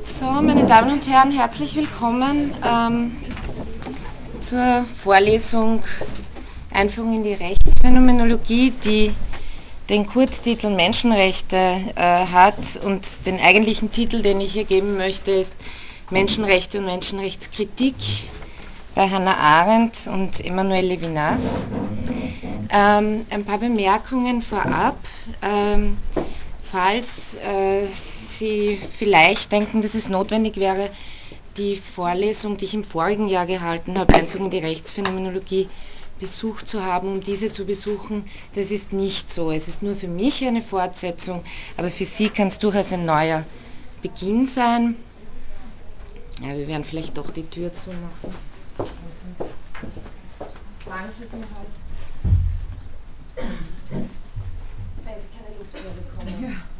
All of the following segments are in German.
So, meine Damen und Herren, herzlich willkommen ähm, zur Vorlesung Einführung in die Rechtsphänomenologie, die den Kurztitel Menschenrechte äh, hat und den eigentlichen Titel, den ich hier geben möchte, ist Menschenrechte und Menschenrechtskritik bei Hannah Arendt und Emmanuel Levinas. Ähm, ein paar Bemerkungen vorab. Ähm, falls äh, Sie vielleicht denken, dass es notwendig wäre, die Vorlesung, die ich im vorigen Jahr gehalten habe, Einführung in die Rechtsphänomenologie, besucht zu haben, um diese zu besuchen. Das ist nicht so. Es ist nur für mich eine Fortsetzung, aber für Sie kann es durchaus ein neuer Beginn sein. Ja, wir werden vielleicht doch die Tür zumachen. Sie mir halt. Wenn Sie keine Luft mehr bekommen. Ja.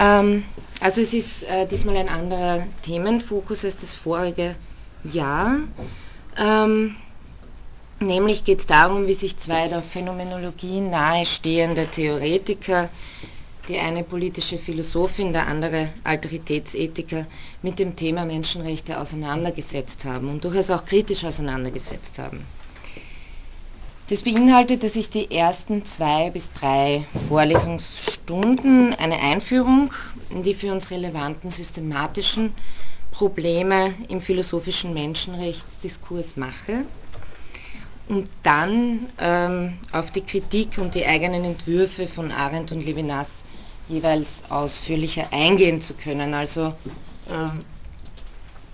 Ähm, also es ist äh, diesmal ein anderer Themenfokus als das vorige Jahr. Ähm, nämlich geht es darum, wie sich zwei der Phänomenologie nahestehende Theoretiker, die eine politische Philosophin, der andere Alteritätsethiker, mit dem Thema Menschenrechte auseinandergesetzt haben und durchaus auch kritisch auseinandergesetzt haben. Das beinhaltet, dass ich die ersten zwei bis drei Vorlesungsstunden eine Einführung in die für uns relevanten systematischen Probleme im philosophischen Menschenrechtsdiskurs mache und dann ähm, auf die Kritik und die eigenen Entwürfe von Arendt und Levinas jeweils ausführlicher eingehen zu können. Also ähm,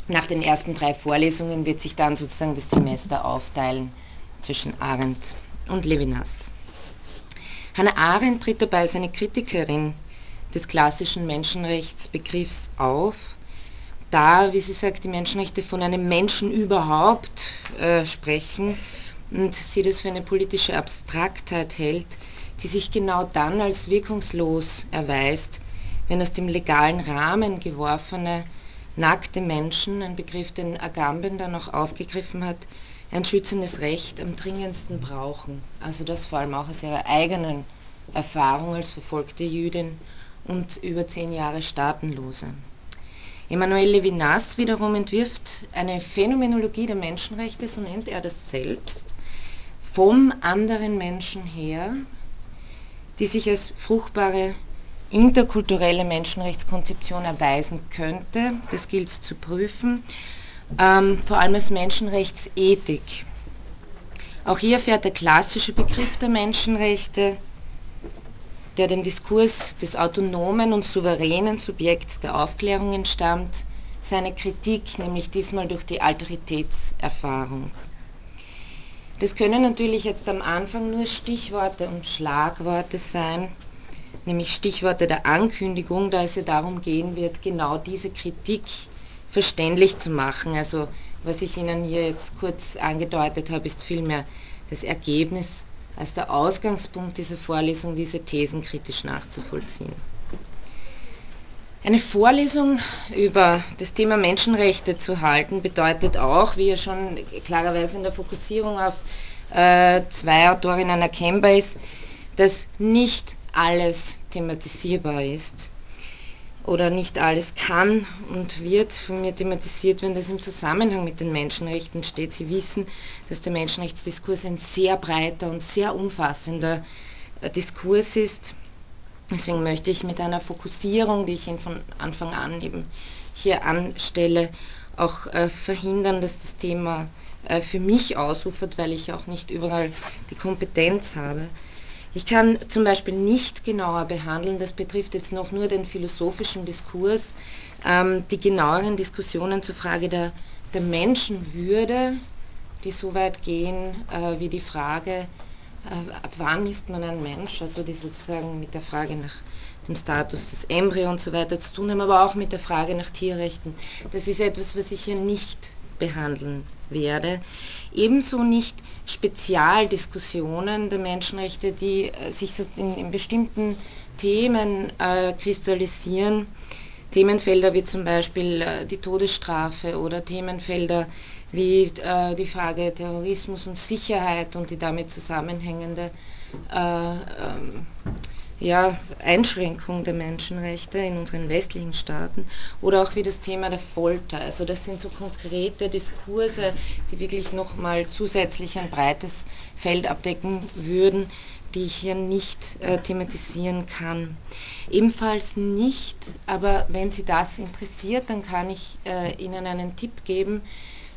nach den ersten drei Vorlesungen wird sich dann sozusagen das Semester aufteilen zwischen Arendt und Levinas. Hannah Arendt tritt dabei als eine Kritikerin des klassischen Menschenrechtsbegriffs auf, da, wie sie sagt, die Menschenrechte von einem Menschen überhaupt äh, sprechen und sie das für eine politische Abstraktheit hält, die sich genau dann als wirkungslos erweist, wenn aus dem legalen Rahmen geworfene nackte Menschen, ein Begriff, den Agamben dann auch aufgegriffen hat, ein schützendes Recht am dringendsten brauchen. Also das vor allem auch aus ihrer eigenen Erfahrung als verfolgte Jüdin und über zehn Jahre Staatenlose. Emmanuel Levinas wiederum entwirft eine Phänomenologie der Menschenrechte, so nennt er das selbst, vom anderen Menschen her, die sich als fruchtbare interkulturelle Menschenrechtskonzeption erweisen könnte. Das gilt zu prüfen ähm, vor allem als Menschenrechtsethik. Auch hier fährt der klassische Begriff der Menschenrechte, der dem Diskurs des autonomen und souveränen Subjekts der Aufklärung entstammt, seine Kritik, nämlich diesmal durch die Alteritätserfahrung. Das können natürlich jetzt am Anfang nur Stichworte und Schlagworte sein, nämlich Stichworte der Ankündigung, da es ja darum gehen wird, genau diese Kritik verständlich zu machen. Also was ich Ihnen hier jetzt kurz angedeutet habe, ist vielmehr das Ergebnis als der Ausgangspunkt dieser Vorlesung, diese Thesen kritisch nachzuvollziehen. Eine Vorlesung über das Thema Menschenrechte zu halten, bedeutet auch, wie ja schon klarerweise in der Fokussierung auf äh, zwei Autorinnen erkennbar ist, dass nicht alles thematisierbar ist oder nicht alles kann und wird von mir thematisiert, wenn das im Zusammenhang mit den Menschenrechten steht. Sie wissen, dass der Menschenrechtsdiskurs ein sehr breiter und sehr umfassender äh, Diskurs ist. Deswegen möchte ich mit einer Fokussierung, die ich Ihnen von Anfang an eben hier anstelle, auch äh, verhindern, dass das Thema äh, für mich ausufert, weil ich auch nicht überall die Kompetenz habe. Ich kann zum Beispiel nicht genauer behandeln, das betrifft jetzt noch nur den philosophischen Diskurs, ähm, die genaueren Diskussionen zur Frage der, der Menschenwürde, die so weit gehen äh, wie die Frage, äh, ab wann ist man ein Mensch, also die sozusagen mit der Frage nach dem Status des Embryo und so weiter zu tun haben, aber auch mit der Frage nach Tierrechten. Das ist etwas, was ich hier nicht behandeln werde. Ebenso nicht Spezialdiskussionen der Menschenrechte, die äh, sich in, in bestimmten Themen äh, kristallisieren. Themenfelder wie zum Beispiel äh, die Todesstrafe oder Themenfelder wie äh, die Frage Terrorismus und Sicherheit und die damit zusammenhängende äh, ähm, ja, Einschränkung der Menschenrechte in unseren westlichen Staaten oder auch wie das Thema der Folter. Also das sind so konkrete Diskurse, die wirklich nochmal zusätzlich ein breites Feld abdecken würden, die ich hier nicht äh, thematisieren kann. Ebenfalls nicht, aber wenn Sie das interessiert, dann kann ich äh, Ihnen einen Tipp geben.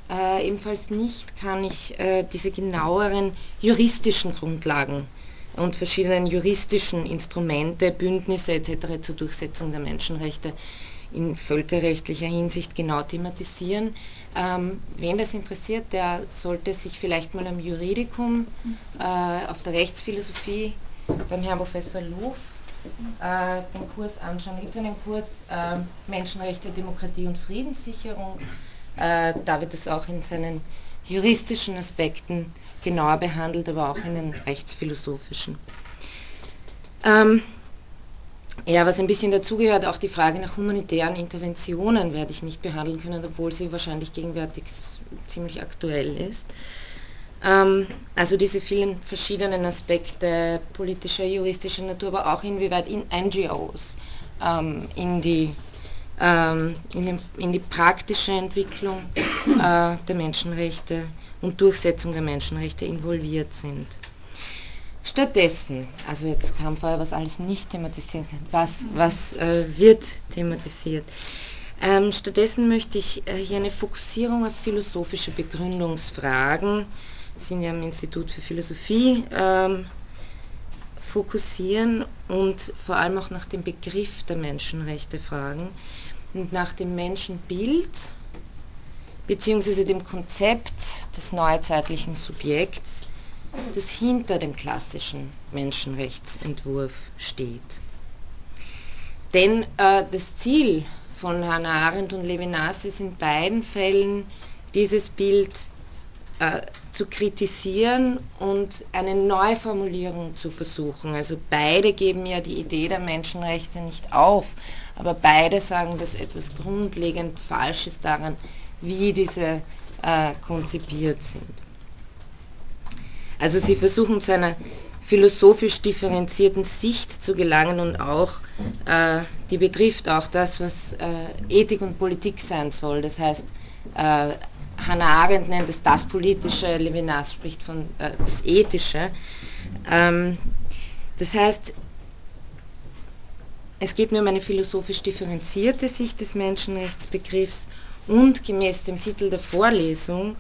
Äh, ebenfalls nicht kann ich äh, diese genaueren juristischen Grundlagen und verschiedenen juristischen Instrumente, Bündnisse etc. zur Durchsetzung der Menschenrechte in völkerrechtlicher Hinsicht genau thematisieren. Ähm, wen das interessiert, der sollte sich vielleicht mal am Juridikum, äh, auf der Rechtsphilosophie beim Herrn Professor Luff äh, den Kurs anschauen. Da gibt es einen Kurs äh, Menschenrechte, Demokratie und Friedenssicherung. Äh, da wird es auch in seinen juristischen Aspekten genauer behandelt, aber auch in den rechtsphilosophischen. Ähm, ja, was ein bisschen dazugehört, auch die Frage nach humanitären Interventionen werde ich nicht behandeln können, obwohl sie wahrscheinlich gegenwärtig ziemlich aktuell ist. Ähm, also diese vielen verschiedenen Aspekte politischer, juristischer Natur, aber auch inwieweit in NGOs ähm, in, die, ähm, in, den, in, die praktische Entwicklung äh, der Menschenrechte und Durchsetzung der Menschenrechte involviert sind. Stattdessen, also jetzt kam vorher, was alles nicht thematisiert was, was äh, wird thematisiert. Ähm, stattdessen möchte ich äh, hier eine Fokussierung auf philosophische Begründungsfragen, sind ja am Institut für Philosophie, ähm, fokussieren und vor allem auch nach dem Begriff der Menschenrechte fragen und nach dem Menschenbild beziehungsweise dem Konzept des neuzeitlichen Subjekts, das hinter dem klassischen Menschenrechtsentwurf steht. Denn äh, das Ziel von Hannah Arendt und Levinas ist in beiden Fällen, dieses Bild äh, zu kritisieren und eine Neuformulierung zu versuchen. Also beide geben ja die Idee der Menschenrechte nicht auf, aber beide sagen, dass etwas grundlegend falsch ist daran, wie diese äh, konzipiert sind. Also sie versuchen zu einer philosophisch differenzierten Sicht zu gelangen und auch, äh, die betrifft auch das, was äh, Ethik und Politik sein soll. Das heißt, äh, Hannah Arendt nennt es das Politische, Levinas spricht von äh, das Ethische. Ähm, das heißt, es geht nur um eine philosophisch differenzierte Sicht des Menschenrechtsbegriffs und gemäß dem Titel der Vorlesung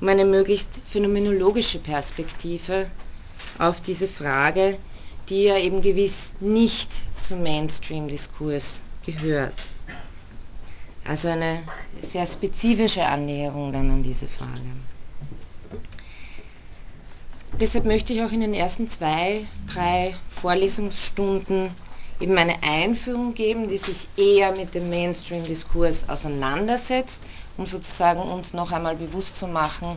um eine möglichst phänomenologische Perspektive auf diese Frage, die ja eben gewiss nicht zum Mainstream-Diskurs gehört. Also eine sehr spezifische Annäherung dann an diese Frage. Deshalb möchte ich auch in den ersten zwei, drei Vorlesungsstunden eben eine Einführung geben, die sich eher mit dem Mainstream-Diskurs auseinandersetzt, um sozusagen uns noch einmal bewusst zu machen,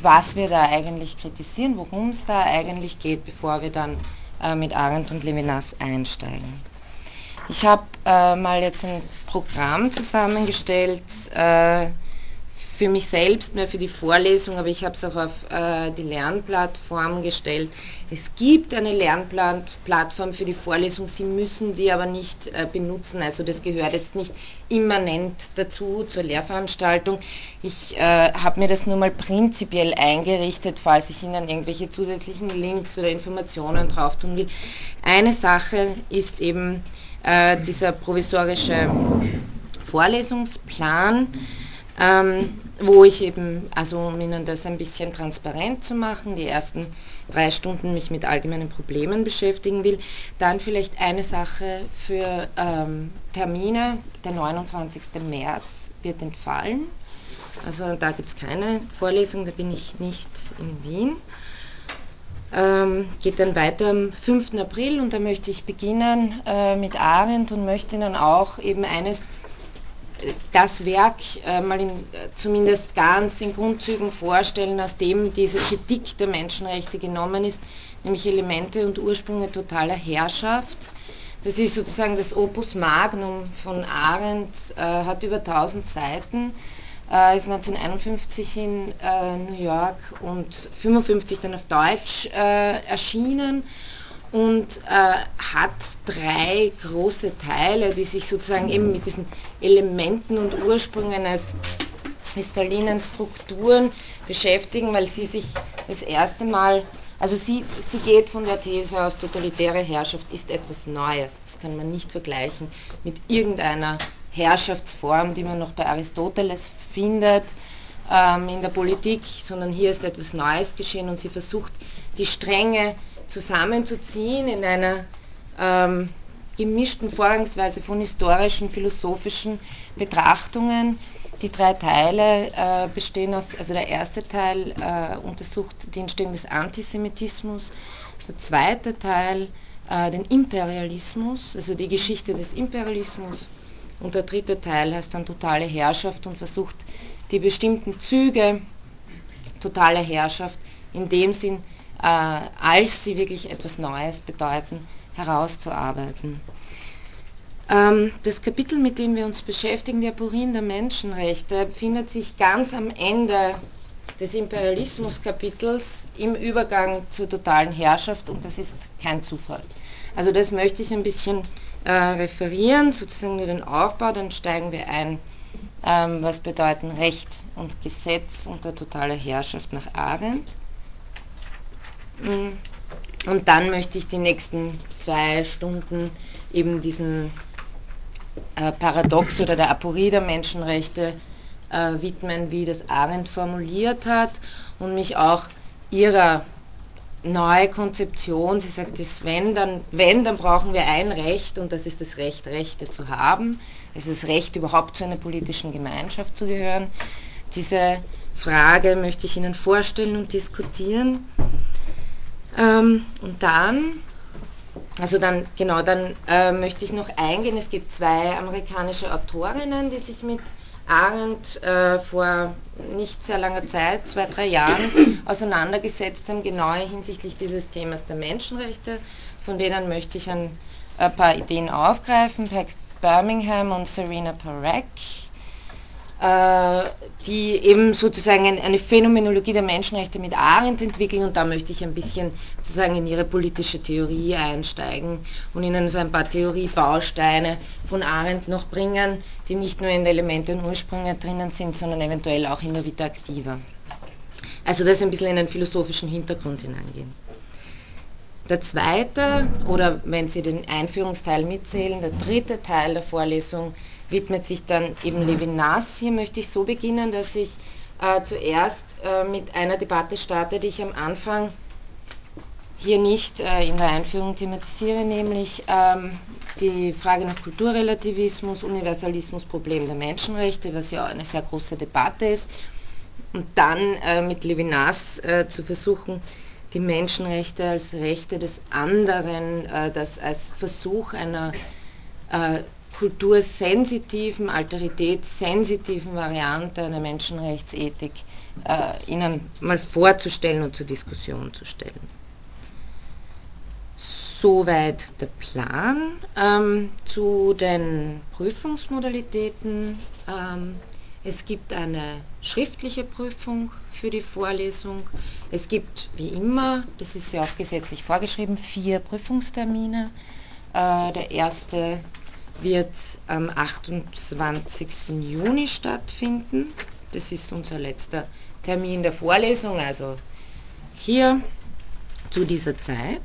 was wir da eigentlich kritisieren, worum es da eigentlich geht, bevor wir dann äh, mit Arendt und Levinas einsteigen. Ich habe äh, mal jetzt ein Programm zusammengestellt, äh, für mich selbst, mehr für die Vorlesung, aber ich habe es auch auf äh, die Lernplattform gestellt. Es gibt eine Lernplattform für die Vorlesung, Sie müssen die aber nicht äh, benutzen, also das gehört jetzt nicht immanent dazu zur Lehrveranstaltung. Ich äh, habe mir das nur mal prinzipiell eingerichtet, falls ich Ihnen irgendwelche zusätzlichen Links oder Informationen drauf tun will. Eine Sache ist eben äh, dieser provisorische Vorlesungsplan. Ähm, wo ich eben, also um Ihnen das ein bisschen transparent zu machen, die ersten drei Stunden mich mit allgemeinen Problemen beschäftigen will. Dann vielleicht eine Sache für ähm, Termine. Der 29. März wird entfallen. Also da gibt es keine Vorlesung, da bin ich nicht in Wien. Ähm, geht dann weiter am 5. April und da möchte ich beginnen äh, mit Arendt und möchte Ihnen auch eben eines das Werk äh, mal in, zumindest ganz in Grundzügen vorstellen, aus dem diese Kritik der Menschenrechte genommen ist, nämlich Elemente und Ursprünge totaler Herrschaft. Das ist sozusagen das Opus Magnum von Arendt, äh, hat über 1000 Seiten äh, ist 1951 in äh, New York und 55 dann auf Deutsch äh, erschienen und äh, hat drei große Teile, die sich sozusagen eben mit diesen Elementen und Ursprüngen als kristallinen Strukturen beschäftigen, weil sie sich das erste Mal, also sie, sie geht von der These aus, totalitäre Herrschaft ist etwas Neues. Das kann man nicht vergleichen mit irgendeiner Herrschaftsform, die man noch bei Aristoteles findet ähm, in der Politik, sondern hier ist etwas Neues geschehen und sie versucht, die Stränge zusammenzuziehen in einer ähm, gemischten Vorgangsweise von historischen, philosophischen Betrachtungen. Die drei Teile äh, bestehen aus, also der erste Teil äh, untersucht die Entstehung des Antisemitismus, der zweite Teil äh, den Imperialismus, also die Geschichte des Imperialismus und der dritte Teil heißt dann totale Herrschaft und versucht die bestimmten Züge totaler Herrschaft in dem Sinn als sie wirklich etwas Neues bedeuten, herauszuarbeiten. Ähm, das Kapitel, mit dem wir uns beschäftigen, die Aporien der Menschenrechte, findet sich ganz am Ende des Imperialismuskapitels im Übergang zur totalen Herrschaft und das ist kein Zufall. Also das möchte ich ein bisschen äh, referieren, sozusagen nur den Aufbau, dann steigen wir ein, ähm, was bedeuten Recht und Gesetz unter totaler Herrschaft nach Arendt. Mm. Und dann möchte ich die nächsten zwei Stunden eben diesem äh, Paradox oder der Aporie der Menschenrechte äh, widmen, wie das Arendt formuliert hat und mich auch ihrer neue Konzeption, sie sagt, das wenn, dann, wenn, dann brauchen wir ein Recht und das ist das Recht, Rechte zu haben, also das Recht überhaupt zu einer politischen Gemeinschaft zu gehören. Diese Frage möchte ich Ihnen vorstellen und diskutieren. Ähm, und dann, also dann, genau, dann äh, möchte ich noch eingehen, es gibt zwei amerikanische Autorinnen, die sich mit Arendt äh, vor nicht sehr langer Zeit, zwei, drei Jahren, auseinandergesetzt haben, genau hinsichtlich dieses Themas der Menschenrechte. Von denen möchte ich ein, ein paar Ideen aufgreifen. Peg Birmingham und Serena Parek. Äh, die eben sozusagen eine Phänomenologie der Menschenrechte mit Arendt entwickeln und da möchte ich ein bisschen sozusagen in ihre politische Theorie einsteigen und ihnen so ein paar Theoriebausteine von Arendt noch bringen, die nicht nur in Elemente und Ursprünge drinnen sind, sondern eventuell auch in der Vita Activa. Also das ein bisschen in den philosophischen Hintergrund hineingehen. Der zweite, oder wenn Sie den Einführungsteil mitzählen, der dritte Teil der Vorlesung widmet sich dann eben Levinas. Hier möchte ich so beginnen, dass ich äh, zuerst äh, mit einer Debatte starte, die ich am Anfang hier nicht äh, in der Einführung thematisiere, nämlich ähm, die Frage nach Kulturrelativismus, Universalismus, Problem der Menschenrechte, was ja eine sehr große Debatte ist. Und dann äh, mit Levinas äh, zu versuchen, die Menschenrechte als Rechte des anderen, äh, das als Versuch einer kultursensitiven, alteritätssensitiven Variante einer Menschenrechtsethik äh, Ihnen mal vorzustellen und zur Diskussion zu stellen. Soweit der Plan. Ähm, zu den Prüfungsmodalitäten. Ähm, es gibt eine schriftliche Prüfung für die Vorlesung. Es gibt wie immer, das ist ja auch gesetzlich vorgeschrieben, vier Prüfungstermine. Äh, der erste wird am 28. Juni stattfinden. Das ist unser letzter Termin der Vorlesung, also hier zu dieser Zeit.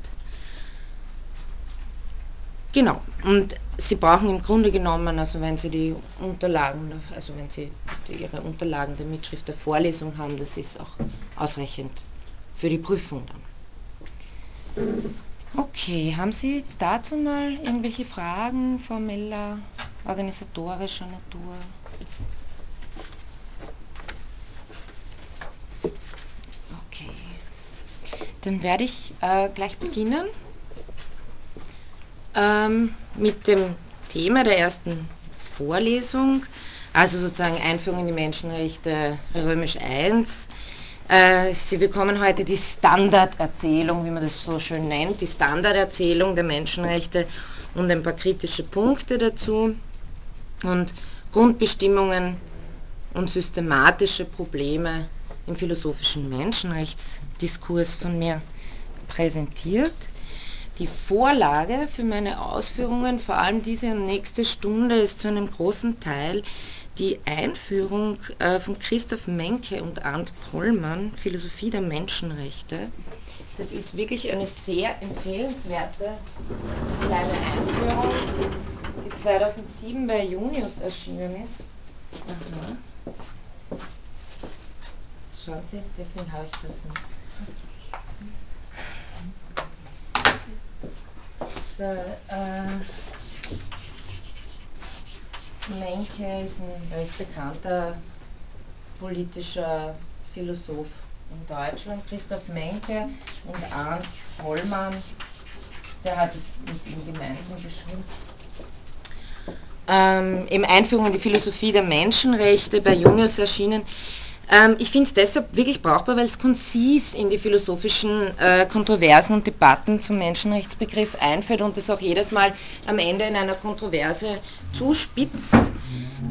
Genau, und Sie brauchen im Grunde genommen, also wenn Sie die Unterlagen, also wenn Sie Ihre Unterlagen der Mitschrift der Vorlesung haben, das ist auch ausreichend für die Prüfung dann. Okay, haben Sie dazu mal irgendwelche Fragen formeller, organisatorischer Natur? Okay, dann werde ich äh, gleich beginnen ähm, mit dem Thema der ersten Vorlesung, also sozusagen Einführung in die Menschenrechte Römisch I äh, Sie bekommen heute die Standarderzählung, wie man das so schön nennt, die Standarderzählung der Menschenrechte und ein paar kritische Punkte dazu und Grundbestimmungen und systematische Probleme im philosophischen Menschenrechtsdiskurs von mir präsentiert. Die Vorlage für meine Ausführungen, vor allem diese nächste Stunde, ist zu einem großen Teil die Einführung äh, von Christoph Menke und Arndt Pollmann, Philosophie der Menschenrechte. Das ist wirklich eine sehr empfehlenswerte kleine Einführung, die 2007 bei Junius erschienen ist. Aha. Schauen Sie, deswegen habe ich das mit. So, äh, Menke ist ein recht bekannter politischer Philosoph in Deutschland, Christoph Menke und Arndt Hollmann, der hat es mit ihm gemeinsam geschrieben. Ähm, eben Einführung in die Philosophie der Menschenrechte bei Junius erschienen. Ähm, ich finde es deshalb wirklich brauchbar, weil es konzis in die philosophischen äh, Kontroversen und Debatten zum Menschenrechtsbegriff einführt und es auch jedes Mal am Ende in einer Kontroverse zuspitzt.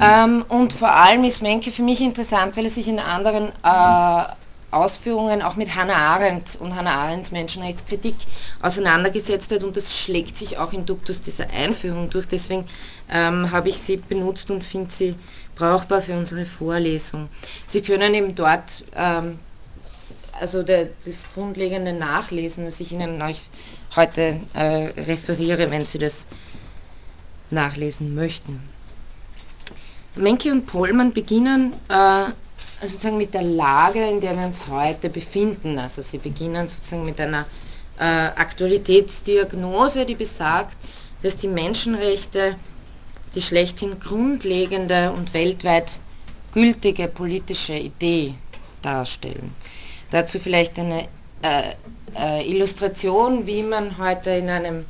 Ähm, und vor allem ist Menke für mich interessant, weil er sich in anderen äh, Ausführungen auch mit Hannah Arendt und Hannah Arendts Menschenrechtskritik auseinandergesetzt hat und das schlägt sich auch im Duktus dieser Einführung durch. Deswegen ähm, habe ich sie benutzt und finde sie brauchbar für unsere Vorlesung. Sie können eben dort ähm, also der, das grundlegende nachlesen, was ich Ihnen euch heute äh, referiere, wenn Sie das nachlesen möchten. Menke und Pohlmann beginnen äh, sozusagen mit der Lage, in der wir uns heute befinden. Also sie beginnen sozusagen mit einer äh, Aktualitätsdiagnose, die besagt, dass die Menschenrechte die schlechthin grundlegende und weltweit gültige politische Idee darstellen. Dazu vielleicht eine äh, äh, Illustration, wie man heute in einem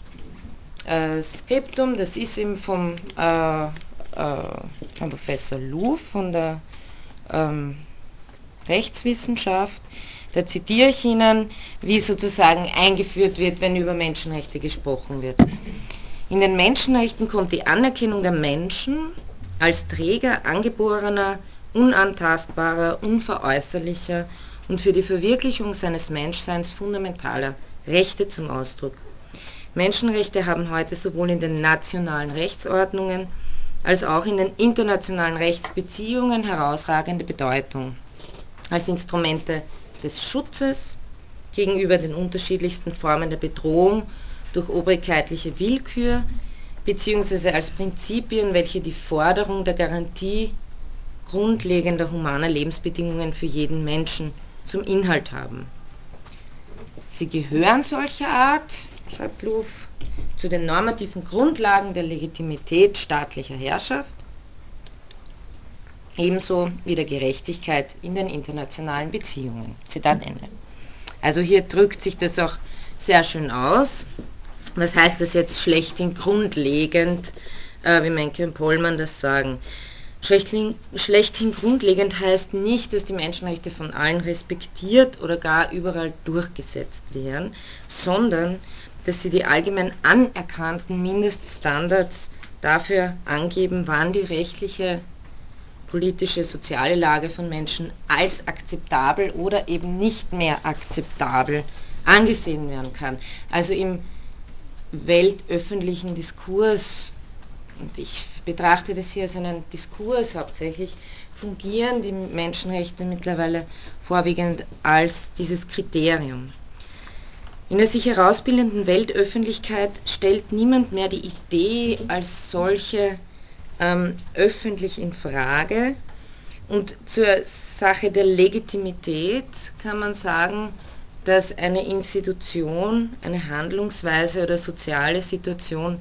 äh, Skriptum, das ist eben vom, äh, äh, vom Professor Luf von der ähm, Rechtswissenschaft, da zitiere ich Ihnen, wie sozusagen eingeführt wird, wenn über Menschenrechte gesprochen wird. In den Menschenrechten kommt die Anerkennung der Menschen als Träger angeborener, unantastbarer, unveräußerlicher und für die Verwirklichung seines Menschseins fundamentaler Rechte zum Ausdruck. Menschenrechte haben heute sowohl in den nationalen Rechtsordnungen als auch in den internationalen Rechtsbeziehungen herausragende Bedeutung als Instrumente des Schutzes gegenüber den unterschiedlichsten Formen der Bedrohung durch obrigkeitliche Willkür beziehungsweise als Prinzipien, welche die Forderung der Garantie grundlegender humaner Lebensbedingungen für jeden Menschen zum Inhalt haben. Sie gehören solcher Art, schreibt Luff, zu den normativen Grundlagen der Legitimität staatlicher Herrschaft, ebenso wie der Gerechtigkeit in den internationalen Beziehungen. Zitat Ende. Also hier drückt sich das auch sehr schön aus. Was heißt das jetzt schlechthin grundlegend, äh, wie Menke und Pollmann das sagen? Schlechthin, schlechthin grundlegend heißt nicht, dass die Menschenrechte von allen respektiert oder gar überall durchgesetzt werden, sondern dass sie die allgemein anerkannten Mindeststandards dafür angeben, wann die rechtliche, politische, soziale Lage von Menschen als akzeptabel oder eben nicht mehr akzeptabel angesehen werden kann. Also im weltöffentlichen Diskurs, und ich betrachte das hier als einen Diskurs hauptsächlich, fungieren die Menschenrechte mittlerweile vorwiegend als dieses Kriterium. In der sich herausbildenden Weltöffentlichkeit stellt niemand mehr die Idee als solche ähm, öffentlich in Frage. Und zur Sache der Legitimität kann man sagen, dass eine Institution, eine Handlungsweise oder soziale Situation,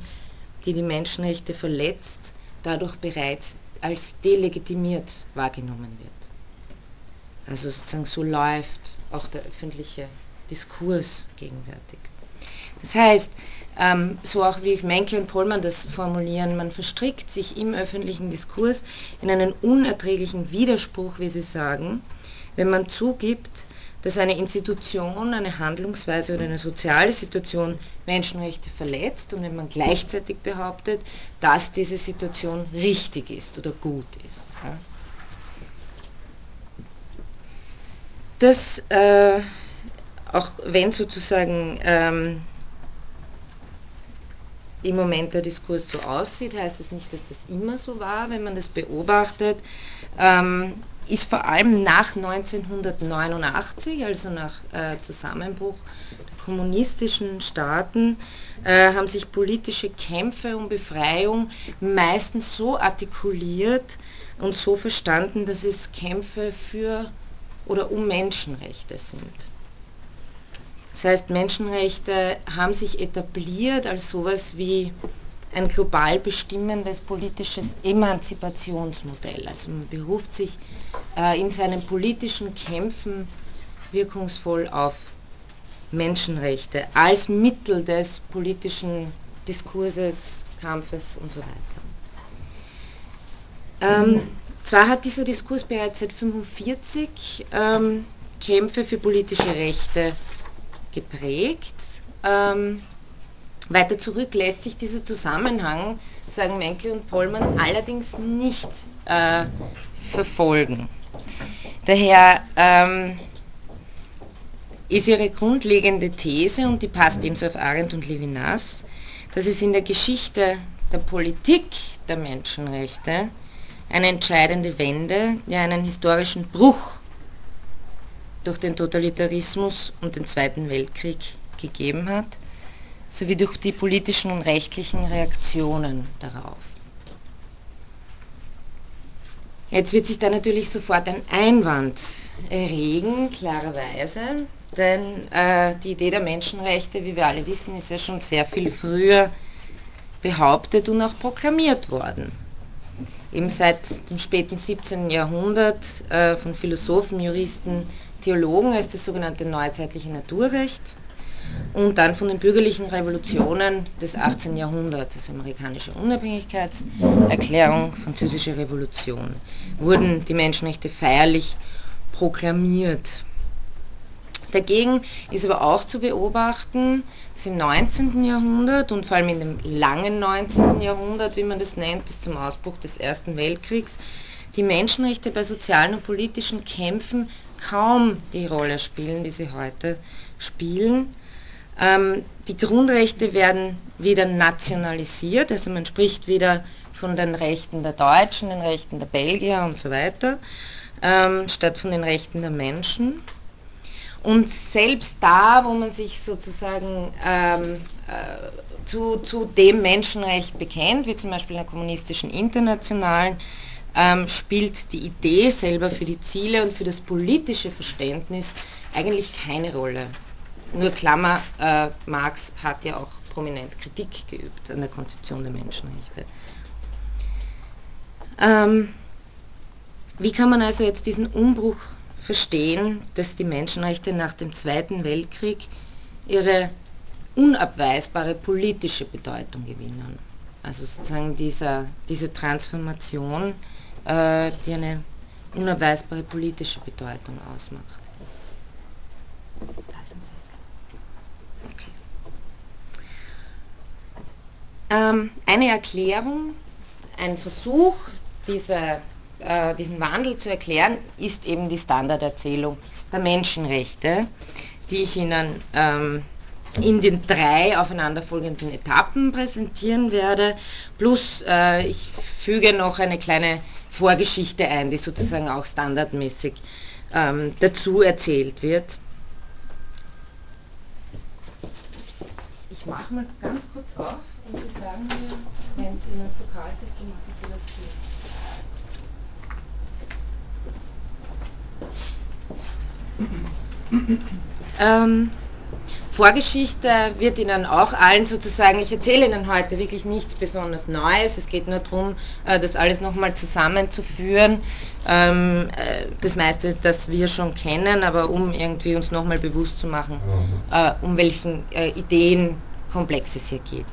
die die Menschenrechte verletzt, dadurch bereits als delegitimiert wahrgenommen wird. Also sozusagen so läuft auch der öffentliche Diskurs gegenwärtig. Das heißt, ähm, so auch wie Menke und Pollmann das formulieren, man verstrickt sich im öffentlichen Diskurs in einen unerträglichen Widerspruch, wie sie sagen, wenn man zugibt, dass eine Institution, eine Handlungsweise oder eine soziale Situation Menschenrechte verletzt und wenn man gleichzeitig behauptet, dass diese Situation richtig ist oder gut ist. Ja. dass, äh, auch wenn sozusagen ähm, im Moment der Diskurs so aussieht, heißt es das nicht, dass das immer so war, wenn man das beobachtet, ähm, ist vor allem nach 1989, also nach äh, Zusammenbruch der kommunistischen Staaten, äh, haben sich politische Kämpfe um Befreiung meistens so artikuliert und so verstanden, dass es Kämpfe für oder um Menschenrechte sind. Das heißt, Menschenrechte haben sich etabliert als sowas wie ein global bestimmendes politisches Emanzipationsmodell. Also man beruft sich äh, in seinen politischen Kämpfen wirkungsvoll auf Menschenrechte als Mittel des politischen Diskurses, Kampfes und so weiter. Ähm, zwar hat dieser Diskurs bereits seit 1945 ähm, Kämpfe für politische Rechte geprägt. Ähm, weiter zurück lässt sich dieser Zusammenhang, sagen Menke und Pollmann, allerdings nicht äh, verfolgen. Daher ähm, ist ihre grundlegende These, und die passt ebenso auf Arendt und Levinas, dass es in der Geschichte der Politik der Menschenrechte eine entscheidende Wende, ja einen historischen Bruch durch den Totalitarismus und den Zweiten Weltkrieg gegeben hat, sowie durch die politischen und rechtlichen Reaktionen darauf. Jetzt wird sich da natürlich sofort ein Einwand erregen, klarerweise, denn äh, die Idee der Menschenrechte, wie wir alle wissen, ist ja schon sehr viel früher behauptet und auch proklamiert worden. Eben seit dem späten 17. Jahrhundert äh, von Philosophen, Juristen, Theologen als das sogenannte neuzeitliche Naturrecht und dann von den bürgerlichen Revolutionen des 18. Jahrhunderts, also amerikanische Unabhängigkeitserklärung, französische Revolution, wurden die Menschenrechte feierlich proklamiert. Dagegen ist aber auch zu beobachten, dass im 19. Jahrhundert und vor allem in dem langen 19. Jahrhundert, wie man das nennt, bis zum Ausbruch des Ersten Weltkriegs, die Menschenrechte bei sozialen und politischen Kämpfen kaum die Rolle spielen, die sie heute spielen. Ähm, die Grundrechte werden wieder nationalisiert, also man spricht wieder von den Rechten der Deutschen, den Rechten der Belgier und so weiter, ähm, statt von den Rechten der Menschen. Und selbst da, wo man sich sozusagen ähm, äh, zu, zu dem Menschenrecht bekennt, wie zum Beispiel in der kommunistischen Internationalen, ähm, spielt die Idee selber für die Ziele und für das politische Verständnis eigentlich keine Rolle. Nur Klammer, äh, Marx hat ja auch prominent Kritik geübt an der Konzeption der Menschenrechte. Ähm, wie kann man also jetzt diesen Umbruch verstehen, dass die Menschenrechte nach dem Zweiten Weltkrieg ihre unabweisbare politische Bedeutung gewinnen? Also sozusagen dieser, diese Transformation äh, die eine unabweisbare politische Bedeutung ausmacht. Okay. Ähm, eine Erklärung, ein Versuch, diese, äh, diesen Wandel zu erklären, ist eben die Standarderzählung der Menschenrechte, die ich Ihnen ähm, in den drei aufeinanderfolgenden Etappen präsentieren werde. Plus äh, ich füge noch eine kleine Vorgeschichte ein, die sozusagen auch standardmäßig ähm, dazu erzählt wird. Ich mache mal ganz kurz auf und Sie sagen mir, wenn es Ihnen zu kalt ist, dann mache ich wieder zu. Ähm, Vorgeschichte wird Ihnen auch allen sozusagen, ich erzähle Ihnen heute wirklich nichts besonders Neues, es geht nur darum, äh, das alles nochmal zusammenzuführen, ähm, äh, das meiste, das wir schon kennen, aber um irgendwie uns nochmal bewusst zu machen, äh, um welchen Ideenkomplex es hier geht.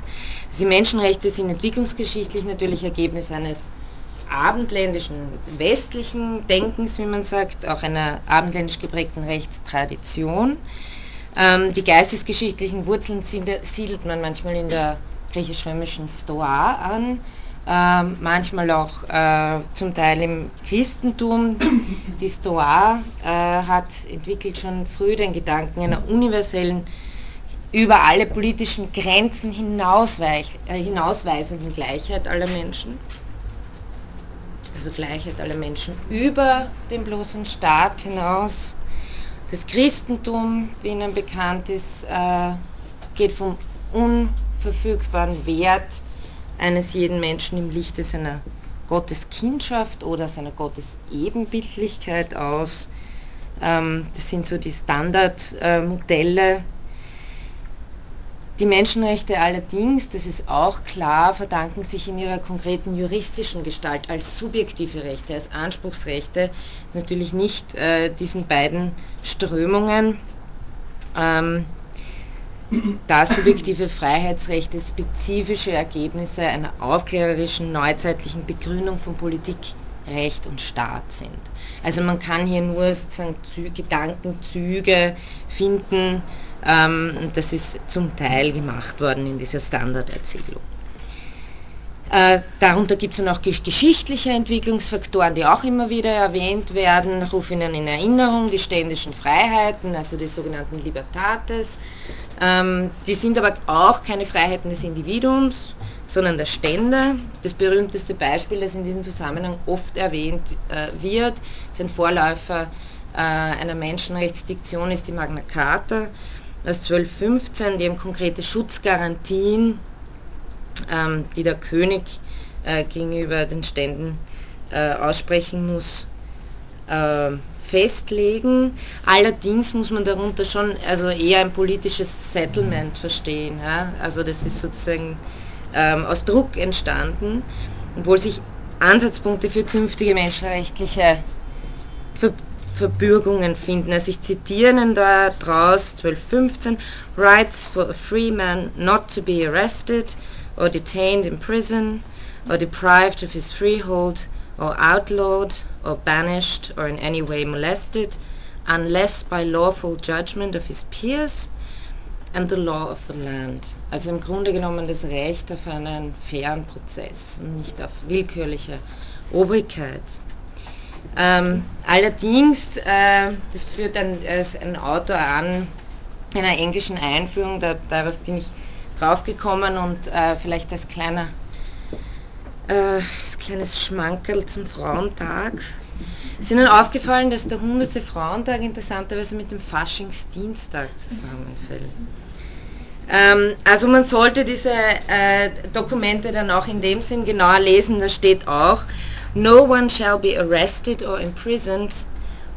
Die Menschenrechte sind entwicklungsgeschichtlich natürlich Ergebnis eines abendländischen westlichen Denkens, wie man sagt, auch einer abendländisch geprägten Rechtstradition. Ähm, die geistesgeschichtlichen Wurzeln siedelt man manchmal in der griechisch-römischen Stoa an äh, manchmal auch äh, zum Teil im Christentum. Die Stoa äh, hat entwickelt schon früh den Gedanken einer universellen, über alle politischen Grenzen äh, hinausweisenden Gleichheit aller Menschen. Also Gleichheit aller Menschen über den bloßen Staat hinaus. Das Christentum, wie Ihnen bekannt ist, äh, geht vom unverfügbaren Wert eines jeden Menschen im Lichte seiner Gotteskindschaft oder seiner Gottesebenbildlichkeit aus. Ähm, das sind so die Standardmodelle. Die Menschenrechte allerdings, das ist auch klar, verdanken sich in ihrer konkreten juristischen Gestalt als subjektive Rechte, als Anspruchsrechte natürlich nicht äh, diesen beiden Strömungen. Ähm, da subjektive Freiheitsrechte spezifische Ergebnisse einer aufklärerischen neuzeitlichen Begründung von Politik, Recht und Staat sind. Also man kann hier nur sozusagen Gedankenzüge finden, ähm, das ist zum Teil gemacht worden in dieser Standarderzählung. Äh, darunter gibt es dann auch geschichtliche Entwicklungsfaktoren, die auch immer wieder erwähnt werden. Ich rufe Ihnen in Erinnerung die ständischen Freiheiten, also die sogenannten Libertates. Ähm, die sind aber auch keine Freiheiten des Individuums, sondern der Stände. Das berühmteste Beispiel, das in diesem Zusammenhang oft erwähnt äh, wird, ist ein Vorläufer äh, einer Menschenrechtsdiktion, ist die Magna Carta aus 1215, die eben konkrete Schutzgarantien ähm, die der König äh, gegenüber den Ständen äh, aussprechen muss, äh, festlegen. Allerdings muss man darunter schon also eher ein politisches Settlement verstehen. Ja? Also das ist sozusagen ähm, aus Druck entstanden, obwohl sich Ansatzpunkte für künftige menschenrechtliche Ver Verbürgungen finden. Also ich zitiere Ihnen da draus 1215, Rights for a free man not to be arrested, or detained in prison, or deprived of his freehold, or outlawed, or banished, or in any way molested, unless by lawful judgment of his peers and the law of the land. Also im Grunde genommen das Recht auf einen fairen Prozess und nicht auf willkürliche Obrigkeit. Ähm, allerdings, äh, das führt ein, äh, ein Autor an, in einer englischen Einführung, da, darauf bin ich draufgekommen und äh, vielleicht als kleiner äh, als kleines Schmankerl zum Frauentag. Ist Ihnen aufgefallen, dass der 100. Frauentag interessanterweise mit dem Faschingsdienstag zusammenfällt? Ähm, also man sollte diese äh, Dokumente dann auch in dem Sinn genauer lesen, da steht auch, No one shall be arrested or imprisoned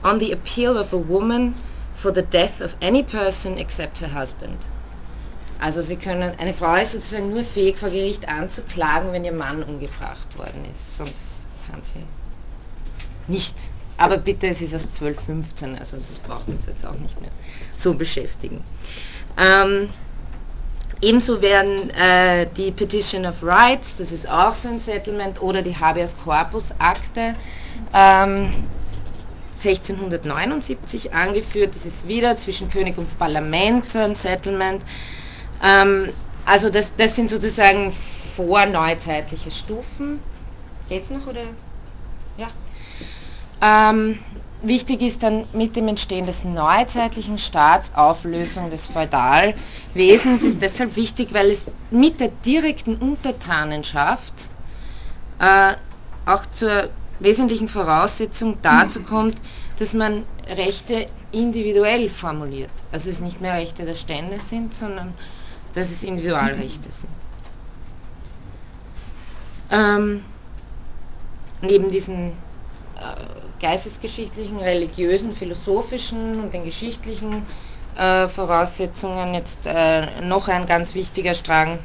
on the appeal of a woman for the death of any person except her husband. Also sie können, eine Frau ist sozusagen nur fähig vor Gericht anzuklagen, wenn ihr Mann umgebracht worden ist, sonst kann sie nicht. Aber bitte, es ist aus 1215, also das braucht uns jetzt auch nicht mehr so beschäftigen. Ähm, ebenso werden äh, die Petition of Rights, das ist auch so ein Settlement, oder die Habeas Corpus Akte ähm, 1679 angeführt. Das ist wieder zwischen König und Parlament so ein Settlement. Ähm, also das, das sind sozusagen vorneuzeitliche Stufen. Geht's noch oder? Ja. Ähm, wichtig ist dann mit dem Entstehen des neuzeitlichen Staats Auflösung des Feudalwesens ist deshalb wichtig, weil es mit der direkten Untertanenschaft äh, auch zur wesentlichen Voraussetzung dazu kommt, dass man Rechte individuell formuliert. Also es nicht mehr Rechte der Stände sind, sondern dass es Individualrechte sind. Ähm, neben diesen äh, geistesgeschichtlichen, religiösen, philosophischen und den geschichtlichen äh, Voraussetzungen jetzt äh, noch ein ganz wichtiger Strang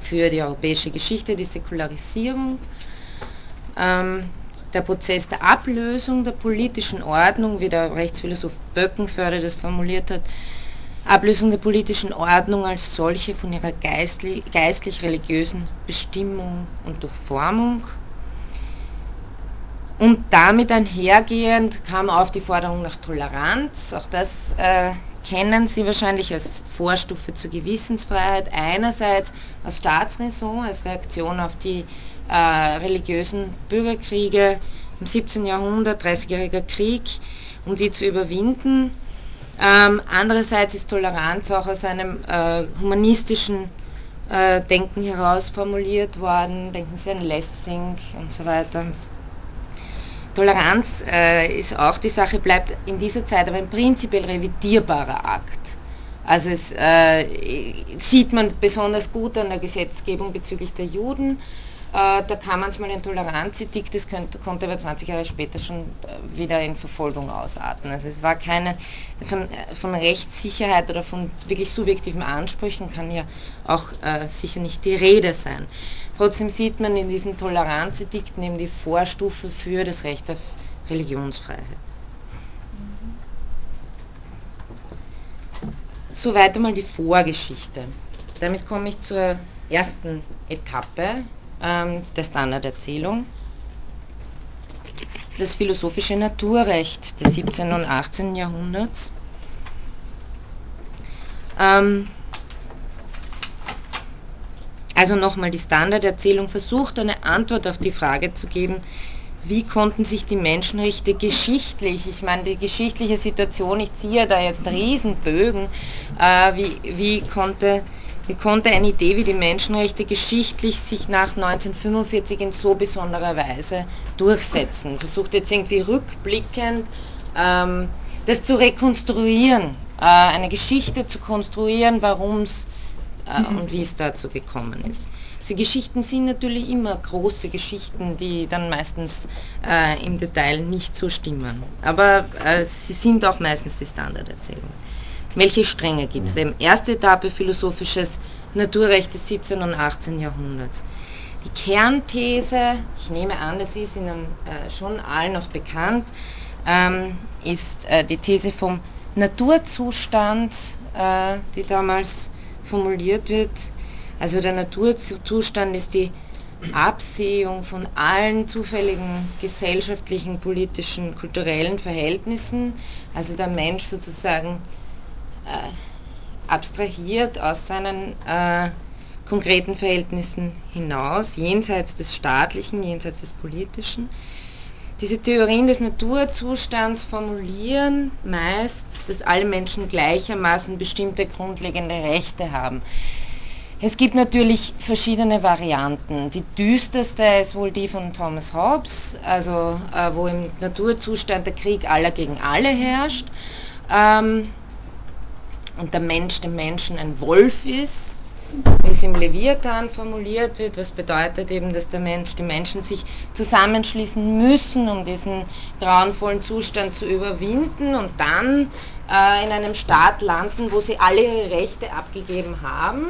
für die europäische Geschichte, die Säkularisierung. Ähm, der Prozess der Ablösung der politischen Ordnung, wie der Rechtsphilosoph Böckenförde das formuliert hat, Ablösung der politischen Ordnung als solche von ihrer geistlich-religiösen Bestimmung und Durchformung. Und damit einhergehend kam auf die Forderung nach Toleranz. Auch das äh, kennen Sie wahrscheinlich als Vorstufe zur Gewissensfreiheit. Einerseits als Staatsräson, als Reaktion auf die äh, religiösen Bürgerkriege im 17. Jahrhundert, 30-jähriger Krieg, um die zu überwinden. Ähm, andererseits ist Toleranz auch aus einem äh, humanistischen äh, Denken heraus formuliert worden. Denken Sie an Lessing und so weiter. Toleranz äh, ist auch die Sache, bleibt in dieser Zeit aber ein prinzipiell revidierbarer Akt. Also es äh, sieht man besonders gut an der Gesetzgebung bezüglich der Juden. Äh, da kam manchmal ein Toleranzedikt, das könnte, konnte aber 20 Jahre später schon äh, wieder in Verfolgung ausarten. Also es war keine, von, äh, von Rechtssicherheit oder von wirklich subjektiven Ansprüchen kann ja auch äh, sicher nicht die Rede sein. Trotzdem sieht man in diesen Toleranzedikten eben die Vorstufe für das Recht auf Religionsfreiheit. Soweit einmal die Vorgeschichte. Damit komme ich zur ersten Etappe ähm, der Standarderzählung. Das philosophische Naturrecht des 17. und 18. Jahrhunderts. Ähm, also nochmal, die Standarderzählung versucht eine Antwort auf die Frage zu geben, wie konnten sich die Menschenrechte geschichtlich, ich meine die geschichtliche Situation, ich ziehe da jetzt Riesenbögen, äh, wie, wie, konnte, wie konnte eine Idee wie die Menschenrechte geschichtlich sich nach 1945 in so besonderer Weise durchsetzen? Versucht jetzt irgendwie rückblickend ähm, das zu rekonstruieren, äh, eine Geschichte zu konstruieren, warum es äh, und wie es dazu gekommen ist. Diese Geschichten sind natürlich immer große Geschichten, die dann meistens äh, im Detail nicht so stimmen. Aber äh, sie sind auch meistens die Standarderzählungen. Welche Stränge gibt es? Eben erste Etappe philosophisches Naturrecht des 17. und 18. Jahrhunderts. Die Kernthese, ich nehme an, das ist Ihnen äh, schon allen noch bekannt, ähm, ist äh, die These vom Naturzustand, äh, die damals formuliert wird, also der Naturzustand ist die Absehung von allen zufälligen gesellschaftlichen, politischen, kulturellen Verhältnissen, also der Mensch sozusagen äh, abstrahiert aus seinen äh, konkreten Verhältnissen hinaus, jenseits des Staatlichen, jenseits des Politischen. Diese Theorien des Naturzustands formulieren meist, dass alle Menschen gleichermaßen bestimmte grundlegende Rechte haben. Es gibt natürlich verschiedene Varianten. Die düsterste ist wohl die von Thomas Hobbes, also äh, wo im Naturzustand der Krieg aller gegen alle herrscht ähm, und der Mensch dem Menschen ein Wolf ist, wie es im Leviathan formuliert wird, was bedeutet eben, dass der Mensch, die Menschen sich zusammenschließen müssen, um diesen grauenvollen Zustand zu überwinden und dann äh, in einem Staat landen, wo sie alle ihre Rechte abgegeben haben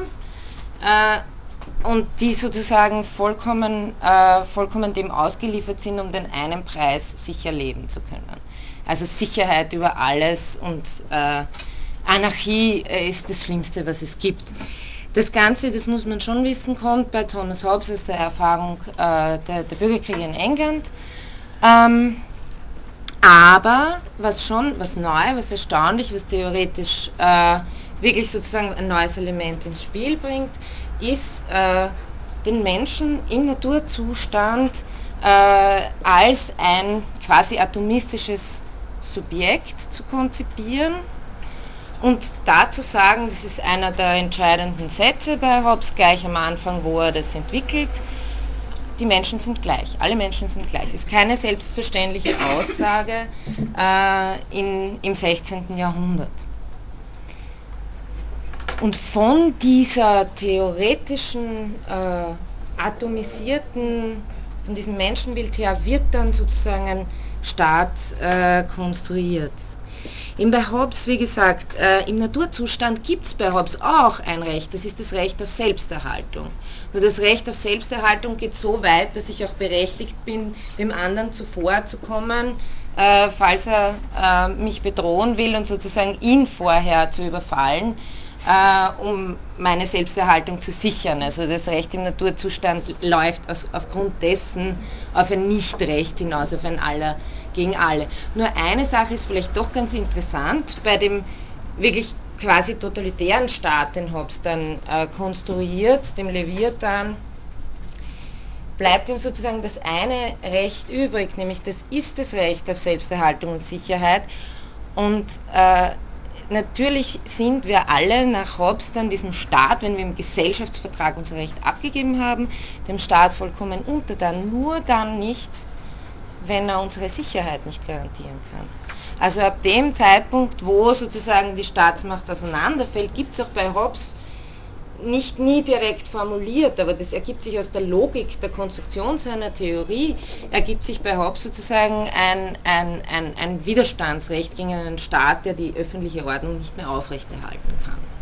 äh, und die sozusagen vollkommen, äh, vollkommen dem ausgeliefert sind, um den einen Preis sicher leben zu können. Also Sicherheit über alles und äh, Anarchie äh, ist das Schlimmste, was es gibt. Das Ganze, das muss man schon wissen, kommt bei Thomas Hobbes aus der Erfahrung äh, der, der, Bürgerkriege in England. Ähm, aber was schon, was neu, was erstaunlich, was theoretisch äh, wirklich sozusagen ein neues Element ins Spiel bringt, ist äh, den Menschen im Naturzustand äh, als ein quasi atomistisches Subjekt zu konzipieren und dazu sagen, das ist einer der entscheidenden Sätze bei Hobbes gleich am Anfang, wo er das entwickelt, die Menschen sind gleich, alle Menschen sind gleich. Das ist keine selbstverständliche Aussage äh, in, im 16. Jahrhundert. Und von dieser theoretischen, äh, atomisierten, von diesem Menschenbild her wird dann sozusagen ein Staat äh, konstruiert. Eben bei Hobbes, wie gesagt, äh, im Naturzustand gibt es bei Hobbes auch ein Recht, das ist das Recht auf Selbsterhaltung. Nur das Recht auf Selbsterhaltung geht so weit, dass ich auch berechtigt bin, dem anderen zuvorzukommen, äh, falls er äh, mich bedrohen will und sozusagen ihn vorher zu überfallen äh, um meine Selbsterhaltung zu sichern. Also das Recht im Naturzustand läuft aus, aufgrund dessen auf ein Nichtrecht hinaus, auf ein Aller gegen alle. Nur eine Sache ist vielleicht doch ganz interessant, bei dem wirklich quasi totalitären Staat, den Hobbes dann äh, konstruiert, dem Leviathan, bleibt ihm sozusagen das eine Recht übrig, nämlich das ist das Recht auf Selbsterhaltung und Sicherheit. Und äh, natürlich sind wir alle nach Hobbes dann diesem Staat, wenn wir im Gesellschaftsvertrag unser Recht abgegeben haben, dem Staat vollkommen untertan. Nur dann nicht, wenn er unsere Sicherheit nicht garantieren kann. Also ab dem Zeitpunkt, wo sozusagen die Staatsmacht auseinanderfällt, gibt es auch bei Hobbes nicht nie direkt formuliert, aber das ergibt sich aus der Logik der Konstruktion seiner Theorie, ergibt sich bei Hobbes sozusagen ein, ein, ein, ein Widerstandsrecht gegen einen Staat, der die öffentliche Ordnung nicht mehr aufrechterhalten kann.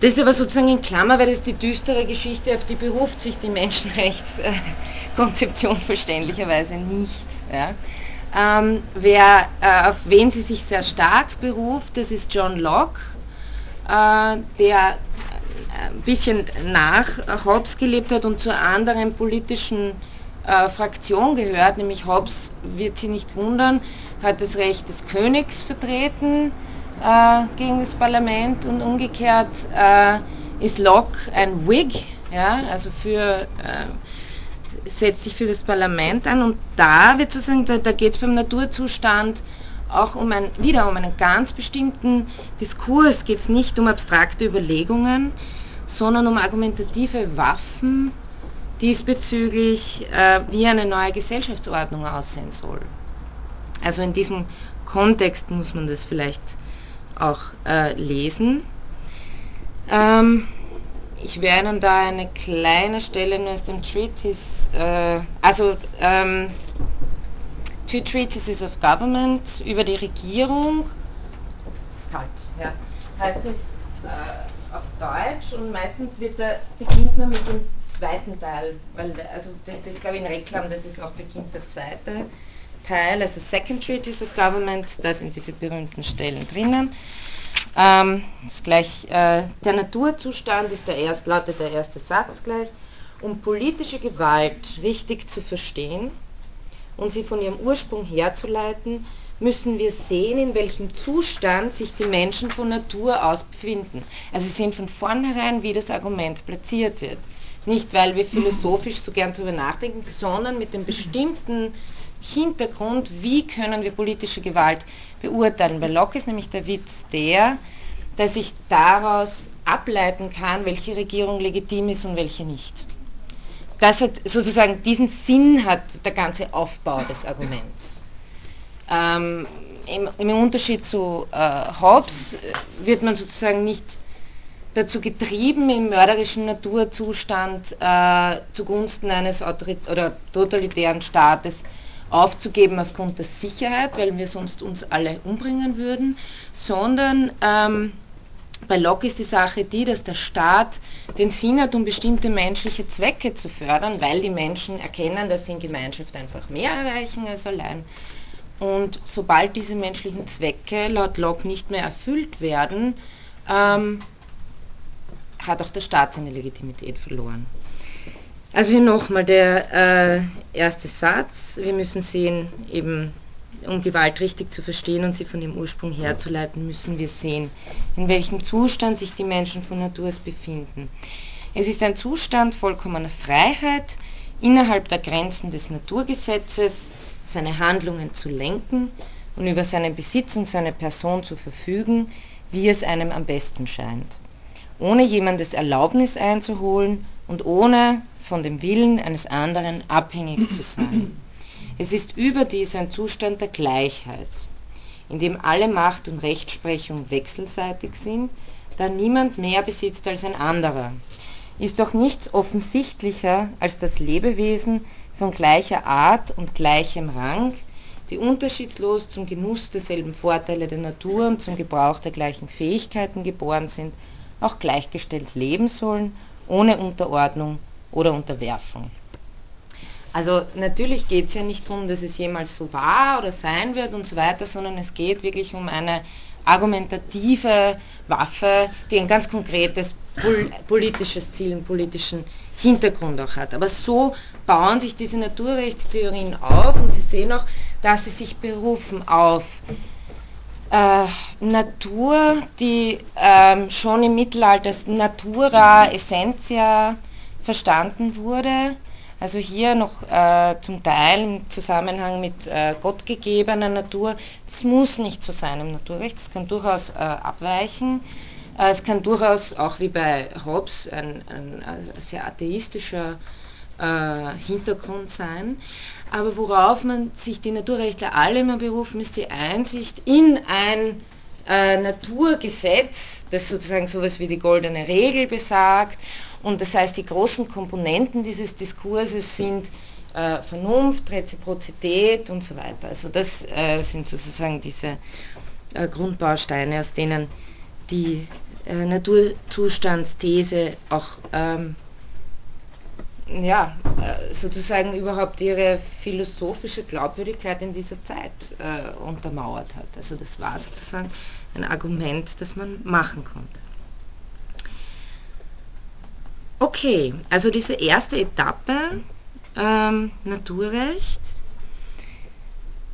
Das ist aber sozusagen in Klammer, weil das die düstere Geschichte, auf die beruft sich die Menschenrechtskonzeption verständlicherweise nicht. Ja. Ähm, wer, äh, auf wen sie sich sehr stark beruft, das ist John Locke, äh, der ein bisschen nach Hobbes gelebt hat und zur anderen politischen äh, Fraktion gehört, nämlich Hobbes, wird sie nicht wundern, hat das Recht des Königs vertreten äh, gegen das Parlament und umgekehrt äh, ist Locke ein Whig, ja, also für, äh, setzt sich für das Parlament an und da wird sozusagen, da, da geht es beim Naturzustand auch um ein, wieder um einen ganz bestimmten Diskurs, geht es nicht um abstrakte Überlegungen, sondern um argumentative Waffen diesbezüglich, äh, wie eine neue Gesellschaftsordnung aussehen soll. Also in diesem Kontext muss man das vielleicht auch äh, lesen. Ähm, ich werde Ihnen da eine kleine Stelle nur aus dem Treatise, äh, also ähm, Two Treatises of Government über die Regierung, kalt, ja, heißt es äh, auf Deutsch? Und meistens wird da, beginnt man mit dem zweiten Teil, weil also das, das glaube ich in Reklam, das ist auch beginnt der zweite Teil, also Second Treatise of Government, da sind diese berühmten Stellen drinnen. Ähm, ist gleich, äh, der Naturzustand ist der erst, lautet der erste Satz gleich. Um politische Gewalt richtig zu verstehen, und sie von ihrem Ursprung herzuleiten, müssen wir sehen, in welchem Zustand sich die Menschen von Natur aus befinden. Also sie sind von vornherein, wie das Argument platziert wird. Nicht, weil wir philosophisch so gern darüber nachdenken, sondern mit dem bestimmten Hintergrund, wie können wir politische Gewalt beurteilen. Bei Locke ist nämlich der Witz der, dass ich daraus ableiten kann, welche Regierung legitim ist und welche nicht das hat sozusagen diesen Sinn hat der ganze Aufbau des Arguments. Ähm, im, im, Unterschied zu äh, Hobbes wird man sozusagen nicht dazu getrieben, im mörderischen Naturzustand äh, zugunsten eines Autorit oder totalitären Staates aufzugeben aufgrund der Sicherheit, weil wir sonst uns alle umbringen würden, sondern ähm, bei Locke ist die Sache die, dass der Staat den Sinn hat, um bestimmte menschliche Zwecke zu fördern, weil die Menschen erkennen, dass sie in Gemeinschaft einfach mehr erreichen als allein. Und sobald diese menschlichen Zwecke laut Locke nicht mehr erfüllt werden, ähm, hat auch der Staat seine Legitimität verloren. Also hier nochmal der äh, erste Satz. Wir müssen sehen, eben um Gewalt richtig zu verstehen und sie von ihrem Ursprung herzuleiten, müssen wir sehen, in welchem Zustand sich die Menschen von Natur aus befinden. Es ist ein Zustand vollkommener Freiheit, innerhalb der Grenzen des Naturgesetzes seine Handlungen zu lenken und über seinen Besitz und seine Person zu verfügen, wie es einem am besten scheint, ohne jemandes Erlaubnis einzuholen und ohne von dem Willen eines anderen abhängig zu sein. Es ist überdies ein Zustand der Gleichheit, in dem alle Macht und Rechtsprechung wechselseitig sind, da niemand mehr besitzt als ein anderer. Ist doch nichts offensichtlicher, als dass Lebewesen von gleicher Art und gleichem Rang, die unterschiedslos zum Genuss derselben Vorteile der Natur und zum Gebrauch der gleichen Fähigkeiten geboren sind, auch gleichgestellt leben sollen, ohne Unterordnung oder Unterwerfung. Also natürlich geht es ja nicht darum, dass es jemals so war oder sein wird und so weiter, sondern es geht wirklich um eine argumentative Waffe, die ein ganz konkretes politisches Ziel, einen politischen Hintergrund auch hat. Aber so bauen sich diese Naturrechtstheorien auf und Sie sehen auch, dass sie sich berufen auf äh, Natur, die ähm, schon im Mittelalter als Natura Essentia verstanden wurde. Also hier noch äh, zum Teil im Zusammenhang mit äh, gottgegebener Natur. Das muss nicht zu seinem Naturrecht, es kann durchaus äh, abweichen. Äh, es kann durchaus auch wie bei Hobbes ein, ein, ein sehr atheistischer äh, Hintergrund sein. Aber worauf man sich die Naturrechtler alle immer berufen, ist die Einsicht in ein äh, Naturgesetz, das sozusagen sowas wie die goldene Regel besagt. Und das heißt, die großen Komponenten dieses Diskurses sind äh, Vernunft, Reziprozität und so weiter. Also das äh, sind sozusagen diese äh, Grundbausteine, aus denen die äh, Naturzustandsthese auch ähm, ja, äh, sozusagen überhaupt ihre philosophische Glaubwürdigkeit in dieser Zeit äh, untermauert hat. Also das war sozusagen ein Argument, das man machen konnte. Okay, also diese erste Etappe, ähm, Naturrecht.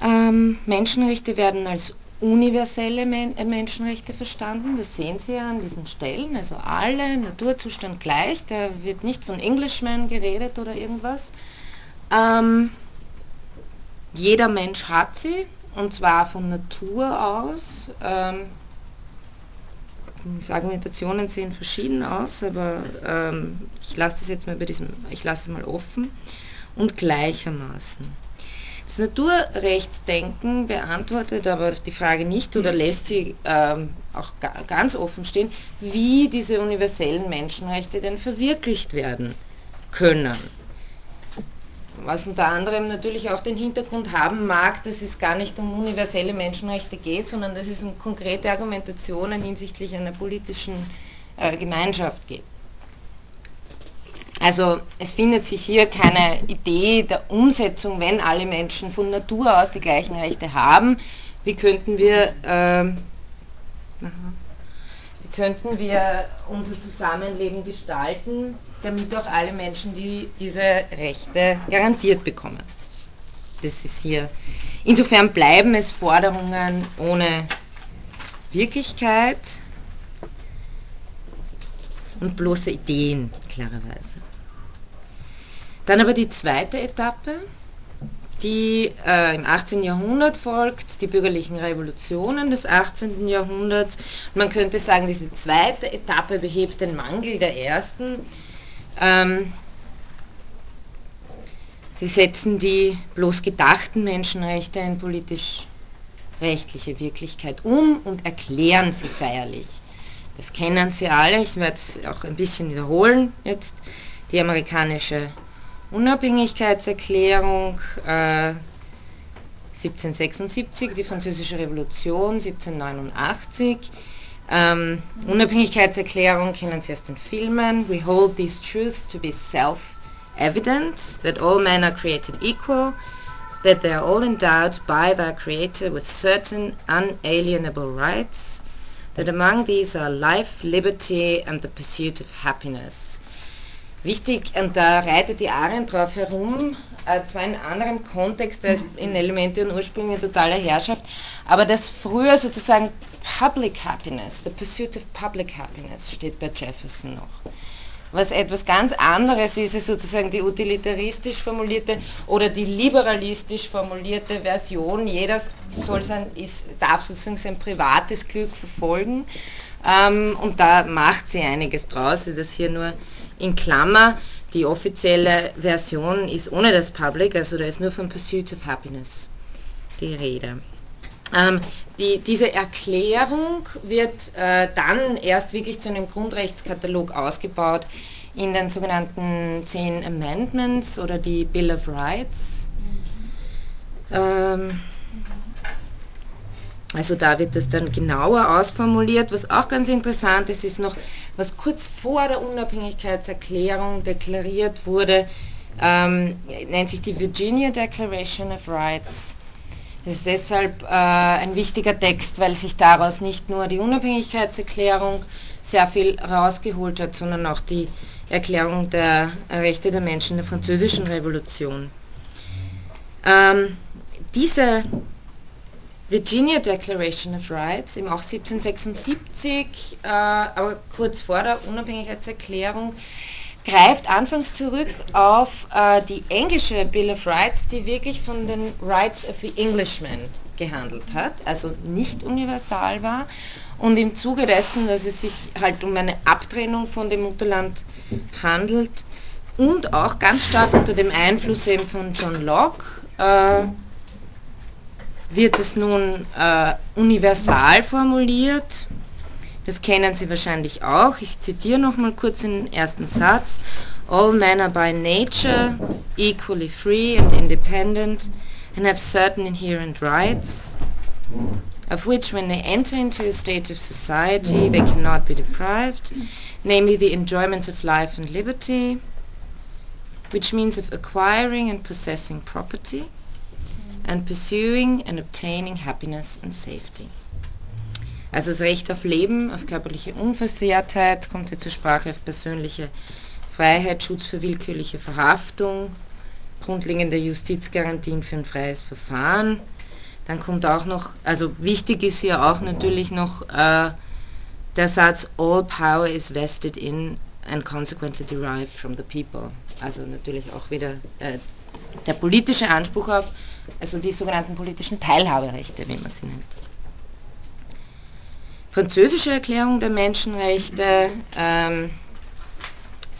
Ähm, Menschenrechte werden als universelle Men äh, Menschenrechte verstanden. Das sehen Sie ja an diesen Stellen. Also alle, Naturzustand gleich. Da wird nicht von Englishman geredet oder irgendwas. Ähm, jeder Mensch hat sie und zwar von Natur aus. Ähm, die Argumentationen sehen verschieden aus, aber ähm, ich lasse das jetzt mal bei diesem, ich lasse es mal offen und gleichermaßen. Das Naturrechtsdenken beantwortet aber die Frage nicht oder lässt sie ähm, auch ga ganz offen stehen, wie diese universellen Menschenrechte denn verwirklicht werden können. Was unter anderem natürlich auch den Hintergrund haben mag, dass es gar nicht um universelle Menschenrechte geht, sondern dass es um konkrete Argumentationen hinsichtlich einer politischen äh, Gemeinschaft geht. Also es findet sich hier keine Idee der Umsetzung, wenn alle Menschen von Natur aus die gleichen Rechte haben. Wie könnten wir, ähm, wie könnten wir unser Zusammenleben gestalten, damit auch alle Menschen die, diese Rechte garantiert bekommen. Das ist hier. Insofern bleiben es Forderungen ohne Wirklichkeit und bloße Ideen, klarerweise. Dann aber die zweite Etappe, die äh, im 18. Jahrhundert folgt, die bürgerlichen Revolutionen des 18. Jahrhunderts. Man könnte sagen, diese zweite Etappe behebt den Mangel der ersten. Ähm, sie setzen die bloß gedachten Menschenrechte in politisch-rechtliche Wirklichkeit um und erklären sie feierlich. Das kennen Sie alle, ich werde es auch ein bisschen wiederholen jetzt. Die amerikanische Unabhängigkeitserklärung äh, 1776, die Französische Revolution 1789. Ähm, Unabhängigkeitserklärung kennen Sie aus den Filmen. We hold these truths to be self-evident, that all men are created equal, that they are all endowed by their Creator with certain unalienable rights, that among these are life, liberty and the pursuit of happiness. Wichtig, und da reitet die Arendt drauf herum, äh, zwar in anderem Kontext als in Elemente und Ursprünge totaler Herrschaft, aber das früher sozusagen Public Happiness, the pursuit of public happiness steht bei Jefferson noch. Was etwas ganz anderes ist, ist sozusagen die utilitaristisch formulierte oder die liberalistisch formulierte Version. Jeder soll sein, ist, darf sozusagen sein privates Glück verfolgen. Ähm, und da macht sie einiges draus, das hier nur in Klammer, die offizielle Version ist ohne das Public, also da ist nur von Pursuit of Happiness die Rede. Ähm, die, diese Erklärung wird äh, dann erst wirklich zu einem Grundrechtskatalog ausgebaut in den sogenannten Zehn Amendments oder die Bill of Rights. Ähm, also da wird das dann genauer ausformuliert. Was auch ganz interessant ist, ist noch, was kurz vor der Unabhängigkeitserklärung deklariert wurde, ähm, nennt sich die Virginia Declaration of Rights. Das ist deshalb äh, ein wichtiger Text, weil sich daraus nicht nur die Unabhängigkeitserklärung sehr viel rausgeholt hat, sondern auch die Erklärung der Rechte der Menschen der Französischen Revolution. Ähm, diese Virginia Declaration of Rights, eben auch 1776, äh, aber kurz vor der Unabhängigkeitserklärung, greift anfangs zurück auf äh, die englische Bill of Rights, die wirklich von den Rights of the Englishman gehandelt hat, also nicht universal war. Und im Zuge dessen, dass es sich halt um eine Abtrennung von dem Mutterland handelt und auch ganz stark unter dem Einfluss eben von John Locke, äh, wird es nun äh, universal formuliert das kennen Sie wahrscheinlich auch. Ich zitiere noch mal kurz den ersten Satz. All men are by nature equally free and independent and have certain inherent rights, of which when they enter into a state of society they cannot be deprived, namely the enjoyment of life and liberty, which means of acquiring and possessing property, and pursuing and obtaining happiness and safety. Also das Recht auf Leben, auf körperliche Unversehrtheit kommt hier zur Sprache, auf persönliche Freiheit, Schutz für willkürliche Verhaftung, grundlegende Justizgarantien für ein freies Verfahren. Dann kommt auch noch, also wichtig ist hier auch natürlich noch äh, der Satz All power is vested in and consequently derived from the people. Also natürlich auch wieder äh, der politische Anspruch auf, also die sogenannten politischen Teilhaberechte, wie man sie nennt französische Erklärung der Menschenrechte ähm,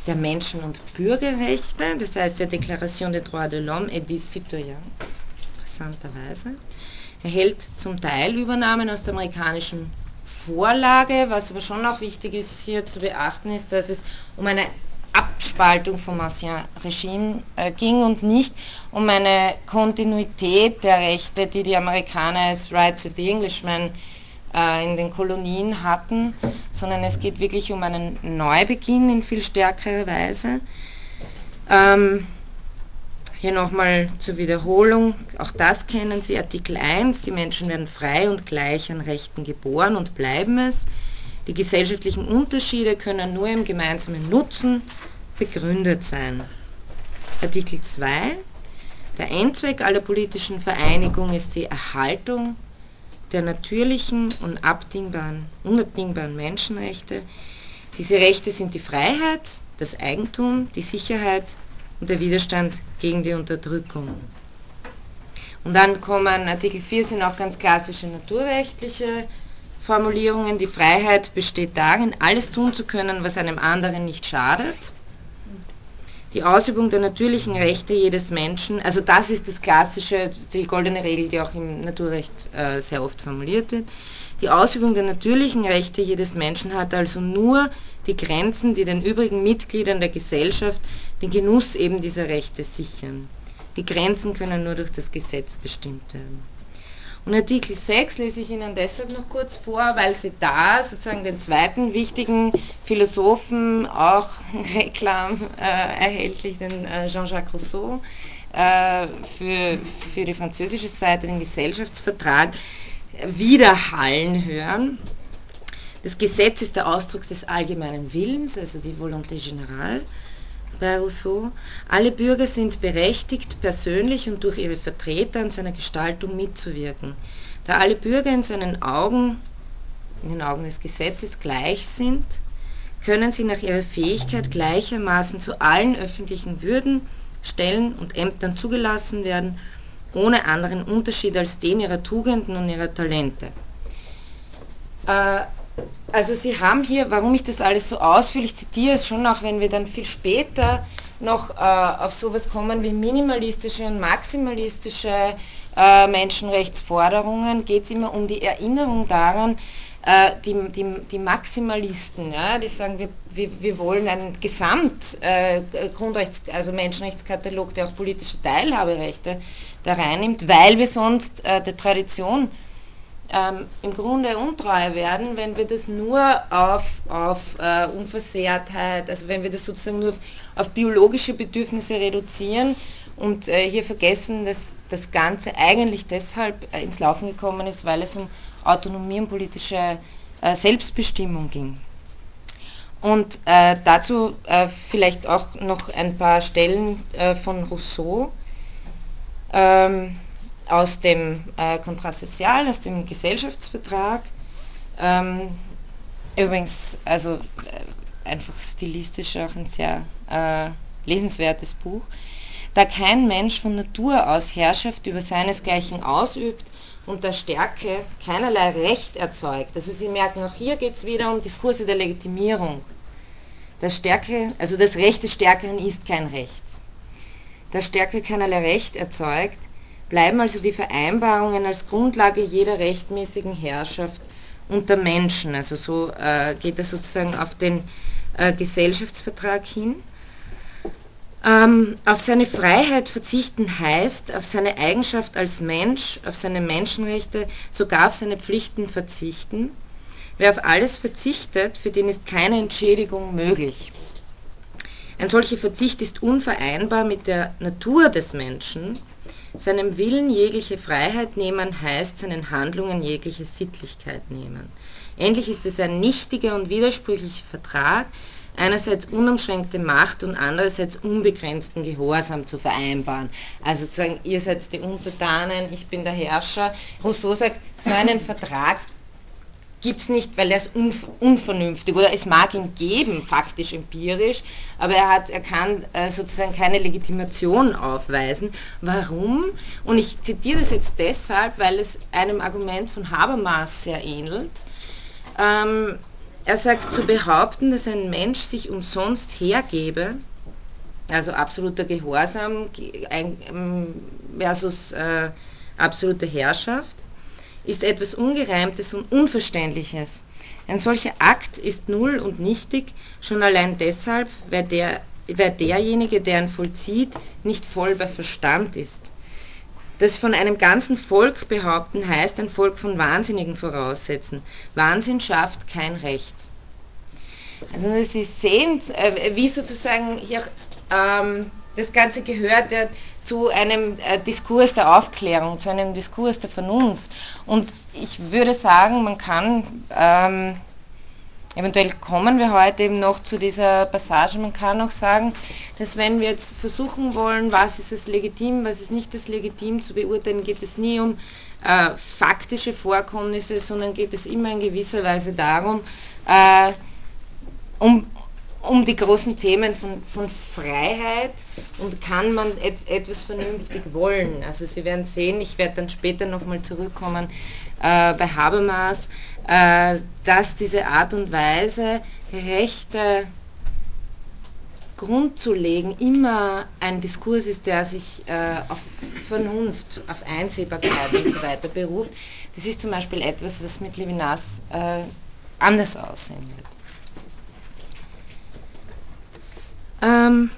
der Menschen- und Bürgerrechte, das heißt der Deklaration des Droits de l'Homme et du Citoyen, interessanterweise, erhält zum Teil Übernahmen aus der amerikanischen Vorlage, was aber schon auch wichtig ist hier zu beachten, ist, dass es um eine Abspaltung vom Ancien Regime äh, ging und nicht um eine Kontinuität der Rechte, die die Amerikaner als Rights of the Englishman in den Kolonien hatten, sondern es geht wirklich um einen Neubeginn in viel stärkerer Weise. Ähm, hier nochmal zur Wiederholung, auch das kennen Sie, Artikel 1, die Menschen werden frei und gleich an Rechten geboren und bleiben es. Die gesellschaftlichen Unterschiede können nur im gemeinsamen Nutzen begründet sein. Artikel 2, der Endzweck aller politischen Vereinigungen ist die Erhaltung der natürlichen und unabdingbaren Menschenrechte. Diese Rechte sind die Freiheit, das Eigentum, die Sicherheit und der Widerstand gegen die Unterdrückung. Und dann kommen Artikel 4 sind auch ganz klassische naturrechtliche Formulierungen. Die Freiheit besteht darin, alles tun zu können, was einem anderen nicht schadet die Ausübung der natürlichen Rechte jedes Menschen, also das ist das klassische, die goldene Regel, die auch im Naturrecht äh, sehr oft formuliert wird. Die Ausübung der natürlichen Rechte jedes Menschen hat also nur die Grenzen, die den übrigen Mitgliedern der Gesellschaft den Genuss eben dieser Rechte sichern. Die Grenzen können nur durch das Gesetz bestimmt werden. Und Artikel 6 lese ich Ihnen deshalb noch kurz vor, weil Sie da sozusagen den zweiten wichtigen Philosophen, auch Reklam äh, erhältlich, den äh, Jean-Jacques Rousseau, äh, für, für die französische Seite den Gesellschaftsvertrag widerhallen hören. Das Gesetz ist der Ausdruck des allgemeinen Willens, also die Volonté générale bei Rousseau. Alle Bürger sind berechtigt, persönlich und durch ihre Vertreter an seiner Gestaltung mitzuwirken. Da alle Bürger in seinen Augen, in den Augen des Gesetzes gleich sind, können sie nach ihrer Fähigkeit gleichermaßen zu allen öffentlichen Würden, Stellen und Ämtern zugelassen werden, ohne anderen Unterschied als den ihrer Tugenden und ihrer Talente. Also Sie haben hier, warum ich das alles so ausführlich zitiere, ist schon auch, wenn wir dann viel später noch äh, auf sowas kommen wie minimalistische und maximalistische äh, Menschenrechtsforderungen, geht es immer um die Erinnerung daran, äh, die, die, die, Maximalisten, ja, die sagen, wir, wir, wir wollen einen Gesamt äh, also Menschenrechtskatalog, der auch politische Teilhaberechte da reinnimmt, weil wir sonst äh, der Tradition ähm, im Grunde untreu werden, wenn wir das nur auf, auf äh, Unversehrtheit, also wenn wir das sozusagen nur auf, auf biologische Bedürfnisse reduzieren und äh, hier vergessen, dass das Ganze eigentlich deshalb äh, ins Laufen gekommen ist, weil es um Autonomie und politische äh, Selbstbestimmung ging. Und äh, dazu äh, vielleicht auch noch ein paar Stellen von Rousseau. Ähm, aus dem äh, Kontrast Sozial, aus dem Gesellschaftsvertrag. Ähm, übrigens, also äh, einfach stilistisch auch ein sehr äh, lesenswertes Buch. Da kein Mensch von Natur aus Herrschaft über seinesgleichen ausübt und der Stärke keinerlei Recht erzeugt. Also Sie merken, auch hier geht es wieder um Diskurse der Legitimierung. Der Stärke, also das Recht des Stärkeren ist kein Recht. Der Stärke keinerlei Recht erzeugt, bleiben also die Vereinbarungen als Grundlage jeder rechtmäßigen Herrschaft unter Menschen. Also so äh, geht er sozusagen auf den äh, Gesellschaftsvertrag hin. Ähm, auf seine Freiheit verzichten heißt, auf seine Eigenschaft als Mensch, auf seine Menschenrechte, sogar auf seine Pflichten verzichten. Wer auf alles verzichtet, für den ist keine Entschädigung möglich. Ein solcher Verzicht ist unvereinbar mit der Natur des Menschen. Seinem Willen jegliche Freiheit nehmen heißt seinen Handlungen jegliche Sittlichkeit nehmen. Endlich ist es ein nichtiger und widersprüchlicher Vertrag, einerseits unumschränkte Macht und andererseits unbegrenzten Gehorsam zu vereinbaren. Also sozusagen, ihr seid die Untertanen, ich bin der Herrscher. Rousseau sagt, so einen Vertrag gibt es nicht, weil er ist unvernünftig oder es mag ihn geben, faktisch empirisch, aber er, hat, er kann äh, sozusagen keine Legitimation aufweisen. Warum? Und ich zitiere das jetzt deshalb, weil es einem Argument von Habermas sehr ähnelt. Ähm, er sagt, zu behaupten, dass ein Mensch sich umsonst hergebe, also absoluter Gehorsam ähm, versus äh, absolute Herrschaft, ist etwas Ungereimtes und Unverständliches. Ein solcher Akt ist null und nichtig, schon allein deshalb, weil, der, weil derjenige, der ihn vollzieht, nicht voll bei Verstand ist. Das von einem ganzen Volk behaupten heißt ein Volk von Wahnsinnigen voraussetzen. Wahnsinn schafft kein Recht. Also Sie sehen, äh, wie sozusagen hier ähm, das Ganze gehört ja zu einem äh, Diskurs der Aufklärung, zu einem Diskurs der Vernunft. Und ich würde sagen, man kann, ähm, eventuell kommen wir heute eben noch zu dieser Passage, man kann auch sagen, dass wenn wir jetzt versuchen wollen, was ist es legitim, was ist nicht das legitim zu beurteilen, geht es nie um äh, faktische Vorkommnisse, sondern geht es immer in gewisser Weise darum, äh, um, um die großen Themen von, von Freiheit und kann man et, etwas vernünftig wollen. Also Sie werden sehen, ich werde dann später nochmal zurückkommen äh, bei Habermas, äh, dass diese Art und Weise, Rechte Grund zu legen, immer ein Diskurs ist, der sich äh, auf Vernunft, auf Einsehbarkeit und so weiter beruft. Das ist zum Beispiel etwas, was mit Levinas äh, anders aussehen wird. Ähm,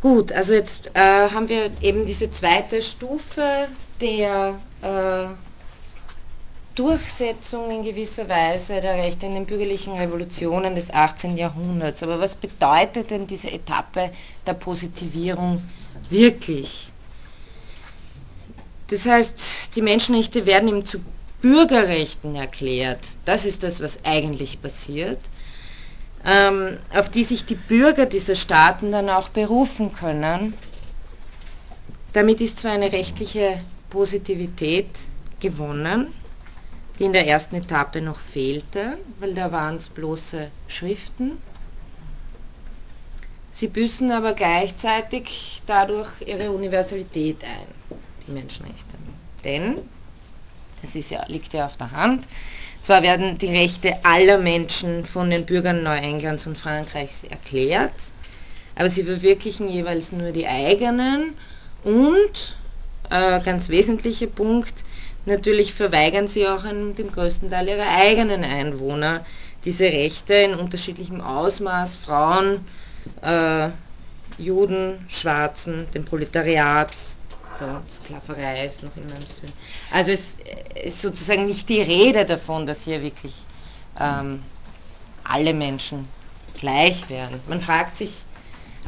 gut, also jetzt äh, haben wir eben diese zweite Stufe der äh, Durchsetzung in gewisser Weise der Rechte in den bürgerlichen Revolutionen des 18. Jahrhunderts. Aber was bedeutet denn diese Etappe der Positivierung wirklich? Das heißt, die Menschenrechte werden ihm zu Bürgerrechten erklärt. Das ist das, was eigentlich passiert auf die sich die Bürger dieser Staaten dann auch berufen können. Damit ist zwar eine rechtliche Positivität gewonnen, die in der ersten Etappe noch fehlte, weil da waren es bloße Schriften. Sie büßen aber gleichzeitig dadurch ihre Universalität ein, die Menschenrechte. Denn, das ist ja, liegt ja auf der Hand, zwar werden die Rechte aller Menschen von den Bürgern Neuenglands und Frankreichs erklärt, aber sie verwirklichen jeweils nur die eigenen und, äh, ganz wesentlicher Punkt, natürlich verweigern sie auch in dem größten Teil ihrer eigenen Einwohner diese Rechte in unterschiedlichem Ausmaß, Frauen, äh, Juden, Schwarzen, dem Proletariat, so, Sklaverei ist noch immer im Sinn. Also es ist sozusagen nicht die Rede davon, dass hier wirklich ähm, alle Menschen gleich wären. Man fragt sich,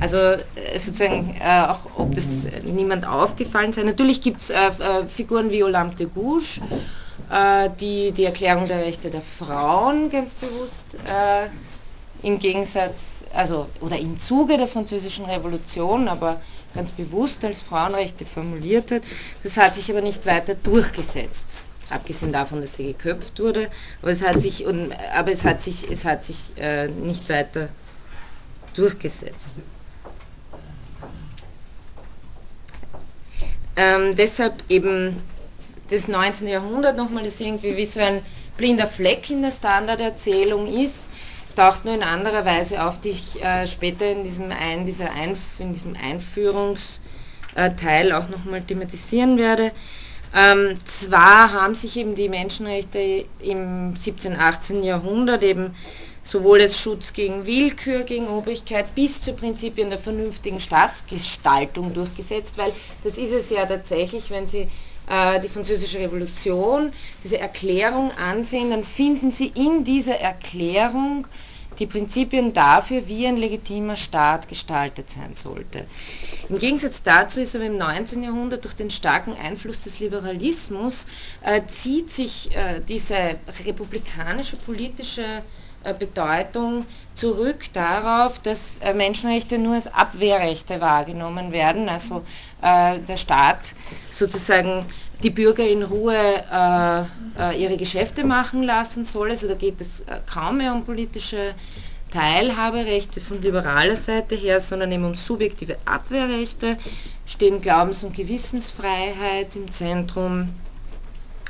also äh, sozusagen äh, auch, ob das niemand aufgefallen sei. Natürlich gibt es äh, äh, Figuren wie Olympe de Gouges, äh, die die Erklärung der Rechte der Frauen ganz bewusst äh, im Gegensatz, also oder im Zuge der französischen Revolution, aber ganz bewusst als Frauenrechte formuliert hat. Das hat sich aber nicht weiter durchgesetzt. abgesehen davon, dass sie geköpft wurde. Aber es hat sich, und, aber es hat sich, es hat sich äh, nicht weiter durchgesetzt. Ähm, deshalb eben das 19. Jahrhundert nochmal, das irgendwie wie so ein blinder Fleck in der Standarderzählung ist, taucht nur in anderer Weise auf, die ich äh, später in diesem, ein, dieser Einf in diesem Einführungsteil auch nochmal thematisieren werde. Ähm, zwar haben sich eben die Menschenrechte im 17., 18. Jahrhundert eben sowohl als Schutz gegen Willkür, gegen Obrigkeit bis zu Prinzipien der vernünftigen Staatsgestaltung durchgesetzt, weil das ist es ja tatsächlich, wenn Sie äh, die französische Revolution, diese Erklärung ansehen, dann finden Sie in dieser Erklärung die Prinzipien dafür, wie ein legitimer Staat gestaltet sein sollte. Im Gegensatz dazu ist aber im 19. Jahrhundert durch den starken Einfluss des Liberalismus äh, zieht sich äh, diese republikanische politische äh, Bedeutung zurück darauf, dass äh, Menschenrechte nur als Abwehrrechte wahrgenommen werden, also äh, der Staat sozusagen die Bürger in Ruhe ihre Geschäfte machen lassen soll. Also da geht es kaum mehr um politische Teilhaberechte von liberaler Seite her, sondern eben um subjektive Abwehrrechte, stehen Glaubens- und Gewissensfreiheit im Zentrum,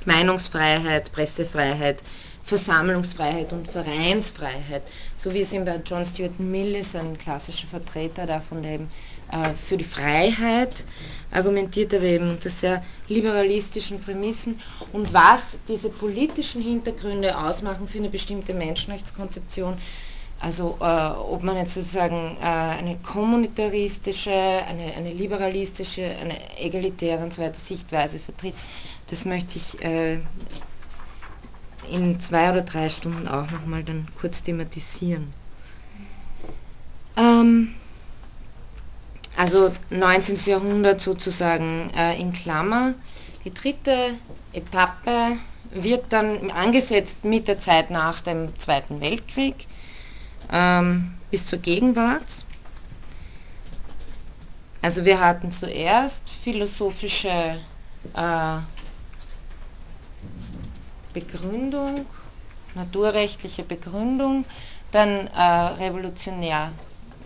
Meinungsfreiheit, Pressefreiheit, Versammlungsfreiheit und Vereinsfreiheit, so wie es eben bei John Stuart Mill ist, ein klassischer Vertreter davon, der eben äh, für die Freiheit argumentiert, aber eben unter sehr liberalistischen Prämissen. Und was diese politischen Hintergründe ausmachen für eine bestimmte Menschenrechtskonzeption, also äh, ob man jetzt sozusagen äh, eine kommunitaristische, eine, eine liberalistische, eine egalitäre und so weiter Sichtweise vertritt, das möchte ich äh, in zwei oder drei Stunden auch nochmal dann kurz thematisieren. Ähm, also 19. Jahrhundert sozusagen äh, in Klammer. Die dritte Etappe wird dann angesetzt mit der Zeit nach dem Zweiten Weltkrieg ähm, bis zur Gegenwart. Also wir hatten zuerst philosophische äh, Begründung, naturrechtliche Begründung, dann äh, revolutionär,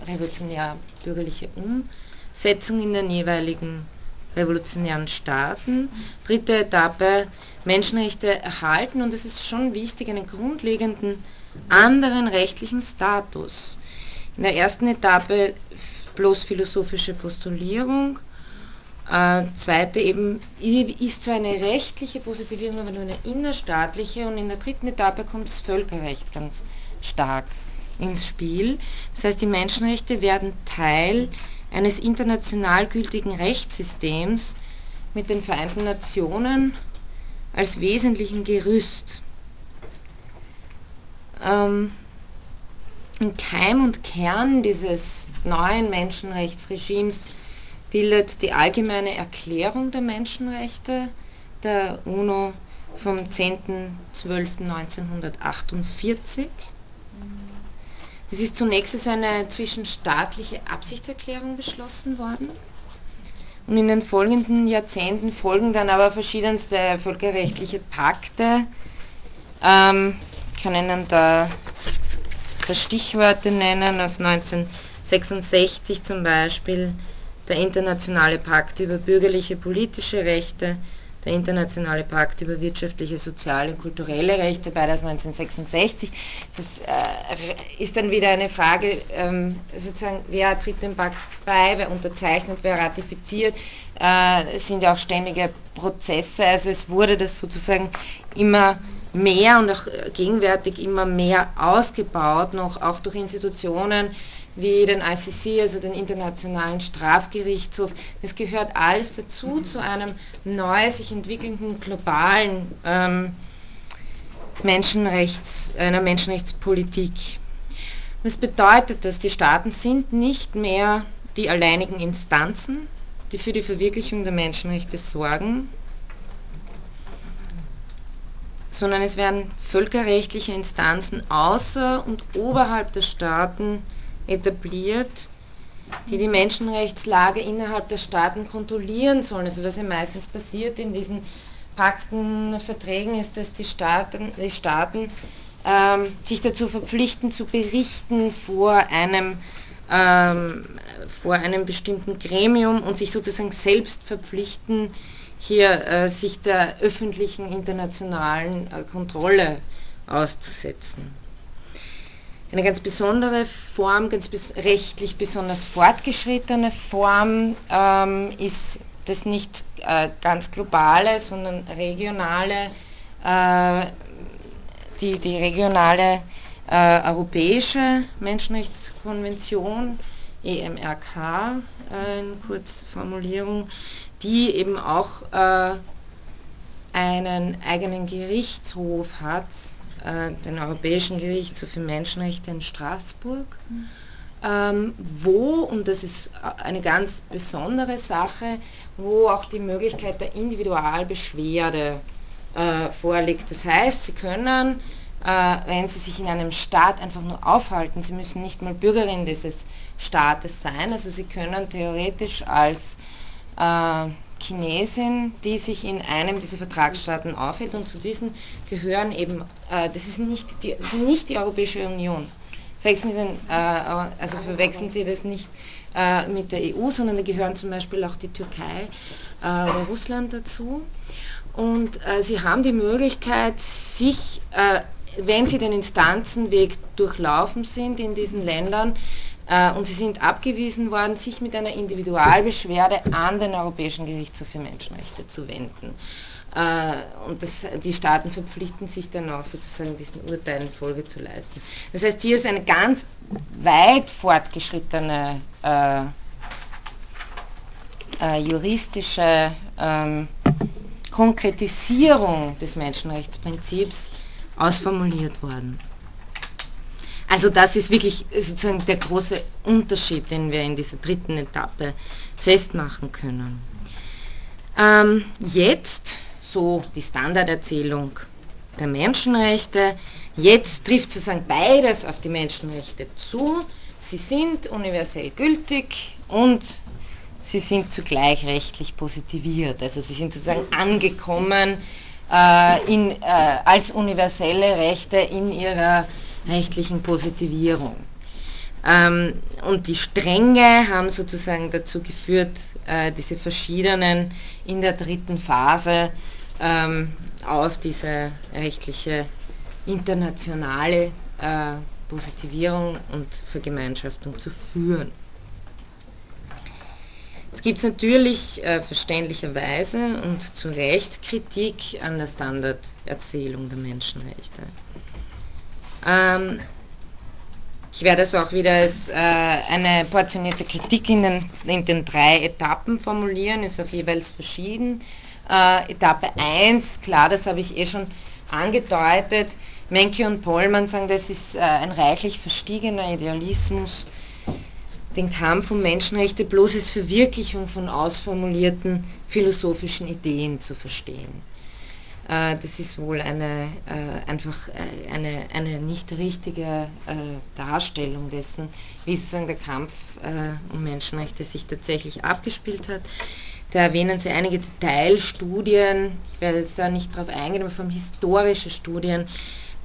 revolutionär bürgerliche Umsetzung in den jeweiligen revolutionären Staaten. Dritte Etappe, Menschenrechte erhalten und es ist schon wichtig, einen grundlegenden anderen rechtlichen Status. In der ersten Etappe bloß philosophische Postulierung, äh, zweite eben ist zwar eine rechtliche Positivierung, aber nur eine innerstaatliche und in der dritten Etappe kommt das Völkerrecht ganz stark ins Spiel. Das heißt, die Menschenrechte werden Teil eines international gültigen Rechtssystems mit den Vereinten Nationen als wesentlichen Gerüst. Ähm, Im Keim und Kern dieses neuen Menschenrechtsregimes bildet die allgemeine Erklärung der Menschenrechte der UNO vom 10.12.1948. Das ist zunächst eine zwischenstaatliche Absichtserklärung beschlossen worden. Und in den folgenden Jahrzehnten folgen dann aber verschiedenste völkerrechtliche Pakte. Ähm, ich kann Ihnen da, da Stichworte nennen, aus 1966 zum Beispiel der Internationale Pakt über bürgerliche politische Rechte, der Internationale Pakt über wirtschaftliche, soziale und kulturelle Rechte, beides 1966. Das äh, ist dann wieder eine Frage, ähm, sozusagen, wer tritt dem Pakt bei, wer unterzeichnet, wer ratifiziert. Äh, es sind ja auch ständige Prozesse, also es wurde das sozusagen immer mehr und auch gegenwärtig immer mehr ausgebaut, noch auch durch Institutionen wie den ICC, also den Internationalen Strafgerichtshof. Das gehört alles dazu, zu einem neu sich entwickelnden globalen ähm, Menschenrechts, einer Menschenrechtspolitik. Was bedeutet das? Die Staaten sind nicht mehr die alleinigen Instanzen, die für die Verwirklichung der Menschenrechte sorgen, sondern es werden völkerrechtliche Instanzen außer und oberhalb der Staaten etabliert, die die Menschenrechtslage innerhalb der Staaten kontrollieren sollen. Also was ja meistens passiert in diesen Pakten, Verträgen ist, dass die Staaten, die Staaten ähm, sich dazu verpflichten zu berichten vor einem, ähm, vor einem bestimmten Gremium und sich sozusagen selbst verpflichten, hier äh, sich der öffentlichen internationalen äh, Kontrolle auszusetzen. Eine ganz besondere Form, ganz bes rechtlich besonders fortgeschrittene Form ähm, ist das nicht äh, ganz globale, sondern regionale, äh, die, die regionale äh, europäische Menschenrechtskonvention, EMRK äh, in Kurzformulierung, die eben auch äh, einen eigenen Gerichtshof hat, äh, den Europäischen Gerichtshof für Menschenrechte in Straßburg, ähm, wo, und das ist eine ganz besondere Sache, wo auch die Möglichkeit der Individualbeschwerde äh, vorliegt. Das heißt, Sie können, äh, wenn Sie sich in einem Staat einfach nur aufhalten, Sie müssen nicht mal Bürgerin dieses Staates sein, also Sie können theoretisch als äh, Chinesin, die sich in einem dieser Vertragsstaaten aufhält und zu diesen gehören eben, äh, das ist nicht die, nicht die Europäische Union. Verwechseln Sie, den, äh, also verwechseln Sie das nicht äh, mit der EU, sondern da gehören zum Beispiel auch die Türkei äh, oder Russland dazu. Und äh, Sie haben die Möglichkeit, sich, äh, wenn Sie den Instanzenweg durchlaufen sind in diesen Ländern, äh, und sie sind abgewiesen worden, sich mit einer Individualbeschwerde an den Europäischen Gerichtshof für Menschenrechte zu wenden. Äh, und das, die Staaten verpflichten sich dann auch sozusagen diesen Urteilen Folge zu leisten. Das heißt, hier ist eine ganz weit fortgeschrittene äh, äh, juristische ähm, Konkretisierung des Menschenrechtsprinzips ausformuliert worden. Also das ist wirklich sozusagen der große Unterschied, den wir in dieser dritten Etappe festmachen können. Ähm, jetzt, so die Standarderzählung der Menschenrechte, jetzt trifft sozusagen beides auf die Menschenrechte zu. Sie sind universell gültig und sie sind zugleich rechtlich positiviert. Also sie sind sozusagen angekommen äh, in, äh, als universelle Rechte in ihrer rechtlichen Positivierung. Ähm, und die Stränge haben sozusagen dazu geführt, äh, diese verschiedenen in der dritten Phase ähm, auf diese rechtliche internationale äh, Positivierung und Vergemeinschaftung zu führen. Es gibt natürlich äh, verständlicherweise und zu Recht Kritik an der Standarderzählung der Menschenrechte. Ähm, ich werde es auch wieder als äh, eine portionierte Kritik in den, in den, drei Etappen formulieren, ist auch jeweils verschieden. Äh, Etappe 1, klar, das habe ich eh schon angedeutet. Menke und Pollmann sagen, das ist äh, ein reichlich verstiegener Idealismus, den Kampf um Menschenrechte bloß als Verwirklichung von ausformulierten philosophischen Ideen zu verstehen. Äh, das ist wohl eine, äh, einfach äh, eine, eine nicht richtige Darstellung dessen, wie sozusagen der Kampf um Menschenrechte sich tatsächlich abgespielt hat. Da erwähnen Sie einige Detailstudien, ich werde jetzt da nicht darauf eingehen, aber von historische Studien,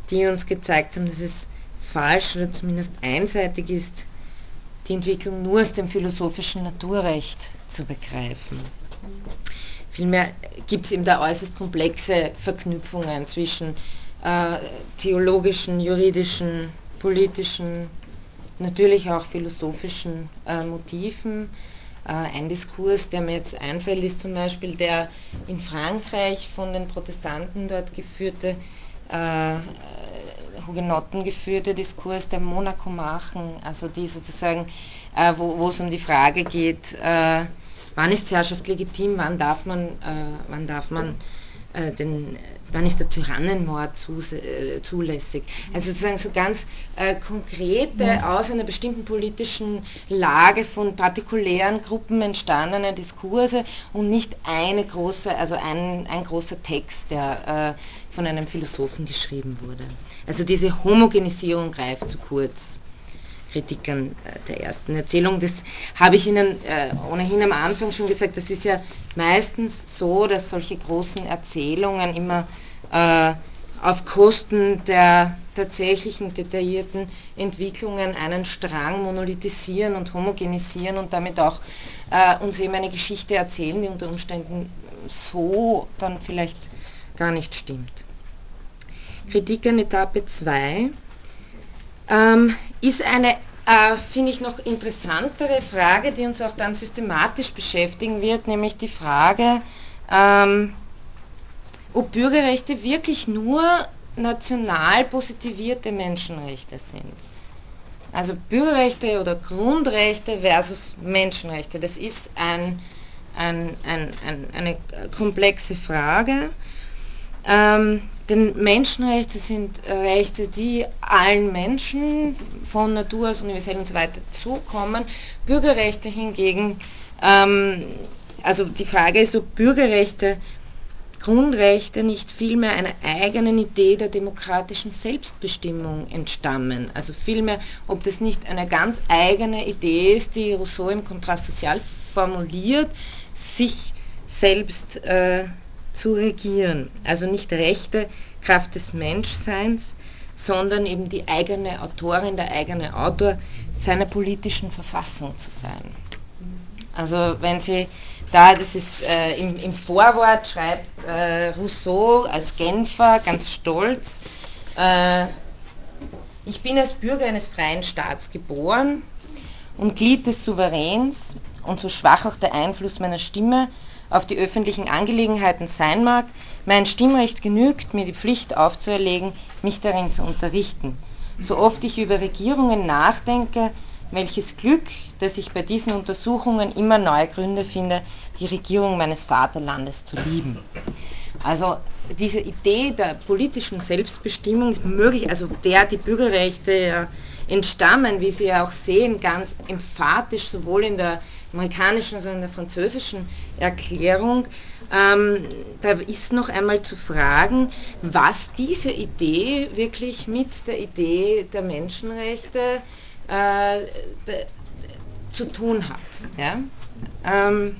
die uns gezeigt haben, dass es falsch oder zumindest einseitig ist, die Entwicklung nur aus dem philosophischen Naturrecht zu begreifen. Vielmehr gibt es eben da äußerst komplexe Verknüpfungen zwischen äh, theologischen, juridischen, politischen, natürlich auch philosophischen äh, Motiven. Äh, ein Diskurs, der mir jetzt einfällt, ist zum Beispiel der in Frankreich von den Protestanten dort geführte, äh, Hugenotten geführte Diskurs der Monaco-Machen, also die sozusagen, äh, wo es um die Frage geht, äh, wann ist Herrschaft legitim, wann darf man, äh, wann darf man äh, den, wann ist der Tyrannenmord zu, äh, zulässig. Also sozusagen so ganz äh, konkrete, aus einer bestimmten politischen Lage von partikulären Gruppen entstandene Diskurse und nicht eine große, also ein, ein großer Text, der äh, von einem Philosophen geschrieben wurde. Also diese Homogenisierung greift zu kurz. Kritikern der ersten Erzählung. Das habe ich Ihnen ohnehin am Anfang schon gesagt, das ist ja meistens so, dass solche großen Erzählungen immer auf Kosten der tatsächlichen detaillierten Entwicklungen einen Strang monolithisieren und homogenisieren und damit auch äh, uns eben eine Geschichte erzählen, die unter Umständen so dann vielleicht gar nicht stimmt. Kritik an Etappe 2 ähm, ist eine, äh, finde ich, noch interessantere Frage, die uns auch dann systematisch beschäftigen wird, nämlich die Frage, ähm, ob Bürgerrechte wirklich nur national positivierte Menschenrechte sind. Also Bürgerrechte oder Grundrechte versus Menschenrechte, das ist ein, ein, ein, eine komplexe Frage. Ähm, denn Menschenrechte sind Rechte, die allen Menschen von Natur aus universell und so weiter zukommen. Bürgerrechte hingegen, ähm, also die Frage ist, ob Bürgerrechte Grundrechte nicht vielmehr einer eigenen Idee der demokratischen Selbstbestimmung entstammen. Also vielmehr, ob das nicht eine ganz eigene Idee ist, die Rousseau im Kontrast sozial formuliert, sich selbst äh, zu regieren. Also nicht Rechte Kraft des Menschseins, sondern eben die eigene Autorin, der eigene Autor seiner politischen Verfassung zu sein. Also wenn Sie da, das ist äh, im, im, Vorwort schreibt äh, Rousseau als Genfer ganz stolz, äh, ich bin als Bürger eines freien Staats geboren und Glied des Souveräns und so schwach auch der Einfluss meiner Stimme auf die öffentlichen Angelegenheiten sein mag, mein Stimmrecht genügt, mir die Pflicht aufzuerlegen, mich darin zu unterrichten. So oft ich über Regierungen nachdenke, welches Glück, dass ich bei diesen Untersuchungen immer neue Gründe finde, die Regierung meines Vaterlandes zu lieben. Also diese Idee der politischen Selbstbestimmung ist möglich, also der die Bürgerrechte ja entstammen, wie Sie ja auch sehen, ganz emphatisch sowohl in der amerikanischen in der französischen Erklärung. Ähm, da ist noch einmal zu fragen, was diese Idee wirklich mit der Idee der Menschenrechte äh, zu tun hat. Ja? Ähm,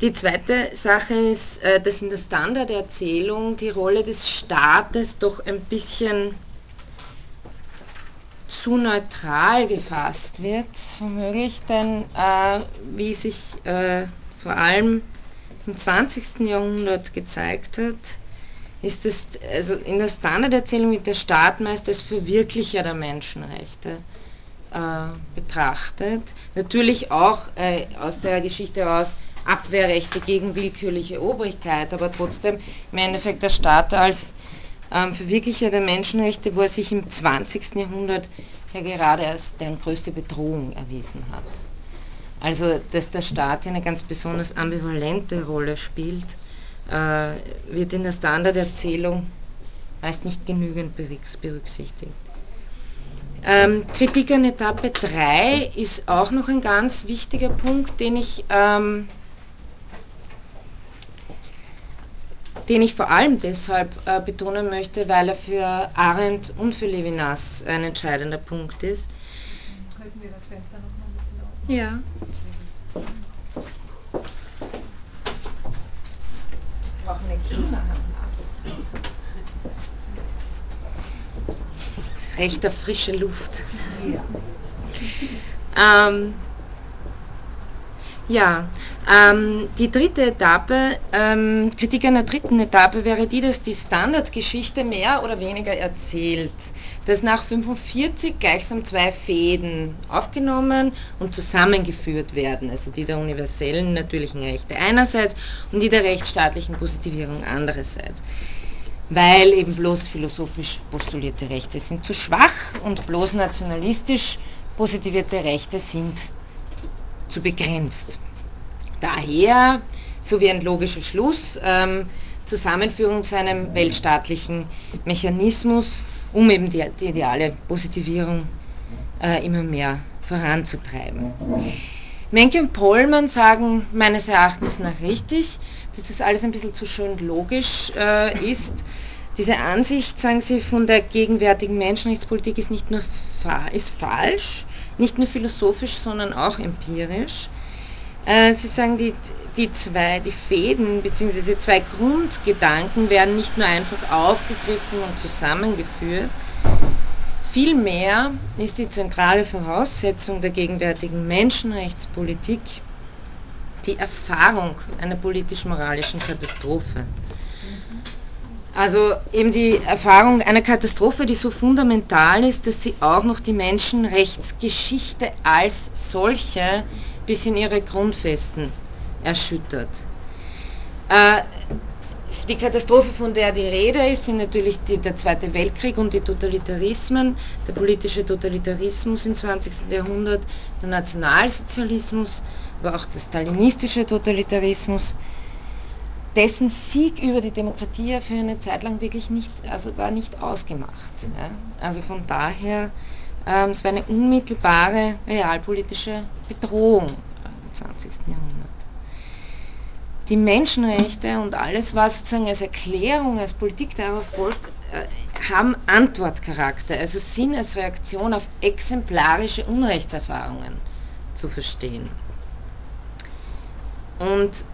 die zweite Sache ist, äh, dass in der Standarderzählung die Rolle des Staates doch ein bisschen zu neutral gefasst wird, womöglich, denn äh, wie sich äh, vor allem im 20. Jahrhundert gezeigt hat, ist es also in der Standarderzählung wird der Staat meist als Verwirklicher der Menschenrechte äh, betrachtet. Natürlich auch äh, aus der Geschichte heraus Abwehrrechte gegen willkürliche Obrigkeit, aber trotzdem im Endeffekt der Staat als Verwirklicher der Menschenrechte, wo er sich im 20. Jahrhundert ja gerade als deren größte Bedrohung erwiesen hat. Also, dass der Staat eine ganz besonders ambivalente Rolle spielt, äh, wird in der Standarderzählung meist nicht genügend berücksichtigt. Ähm, Kritik an Etappe 3 ist auch noch ein ganz wichtiger Punkt, den ich, ähm, den ich vor allem deshalb äh, betonen möchte, weil er für Arendt und für Levinas ein entscheidender Punkt ist. Könnten wir das Fenster noch mal ein bisschen aufmachen? Ja. Wir brauchen eine Klimaanlage. rechter frische Luft. Ja, ähm, ja ähm, die dritte Etappe, ähm, Kritik einer dritten Etappe wäre die, dass die Standardgeschichte mehr oder weniger erzählt, dass nach 45 gleichsam zwei Fäden aufgenommen und zusammengeführt werden, also die der universellen natürlichen Rechte einerseits und die der rechtsstaatlichen Positivierung andererseits. Weil eben bloß philosophisch postulierte Rechte sind zu schwach und bloß nationalistisch positivierte Rechte sind zu begrenzt. Daher, so wie ein logischer Schluss, ähm, Zusammenführung zu einem weltstaatlichen Mechanismus, um eben die, die ideale Positivierung äh, immer mehr voranzutreiben. Menke und Pollmann sagen meines Erachtens nach richtig, dass das alles ein bisschen zu schön logisch äh, ist. diese Ansicht, sagen Sie, von der gegenwärtigen Menschenrechtspolitik ist nicht nur fa ist falsch, nicht nur philosophisch, sondern auch empirisch. Äh, Sie sagen, die, die zwei, die Fäden bzw. zwei Grundgedanken werden nicht nur einfach aufgegriffen und zusammengeführt, vielmehr ist die zentrale Voraussetzung der gegenwärtigen Menschenrechtspolitik die Erfahrung einer politisch-moralischen Katastrophe. Also eben die Erfahrung einer Katastrophe, die so fundamental ist, dass sie auch noch die Menschenrechtsgeschichte als solche bis in ihre Grundfesten erschüttert. Äh, die Katastrophe, von der die Rede ist, sind natürlich die, der Zweite Weltkrieg und die Totalitarismen, der politische Totalitarismus im 20. Jahrhundert, der Nationalsozialismus, aber auch der stalinistische Totalitarismus dessen Sieg über die Demokratie ja für eine Zeit lang wirklich nicht, also war nicht ausgemacht. Ja. Also von daher, ähm, es war eine unmittelbare realpolitische Bedrohung im 20. Jahrhundert. Die Menschenrechte und alles, was sozusagen als Erklärung, als Politik darauf folgt, äh, haben Antwortcharakter, also sind als Reaktion auf exemplarische Unrechtserfahrungen zu verstehen. Und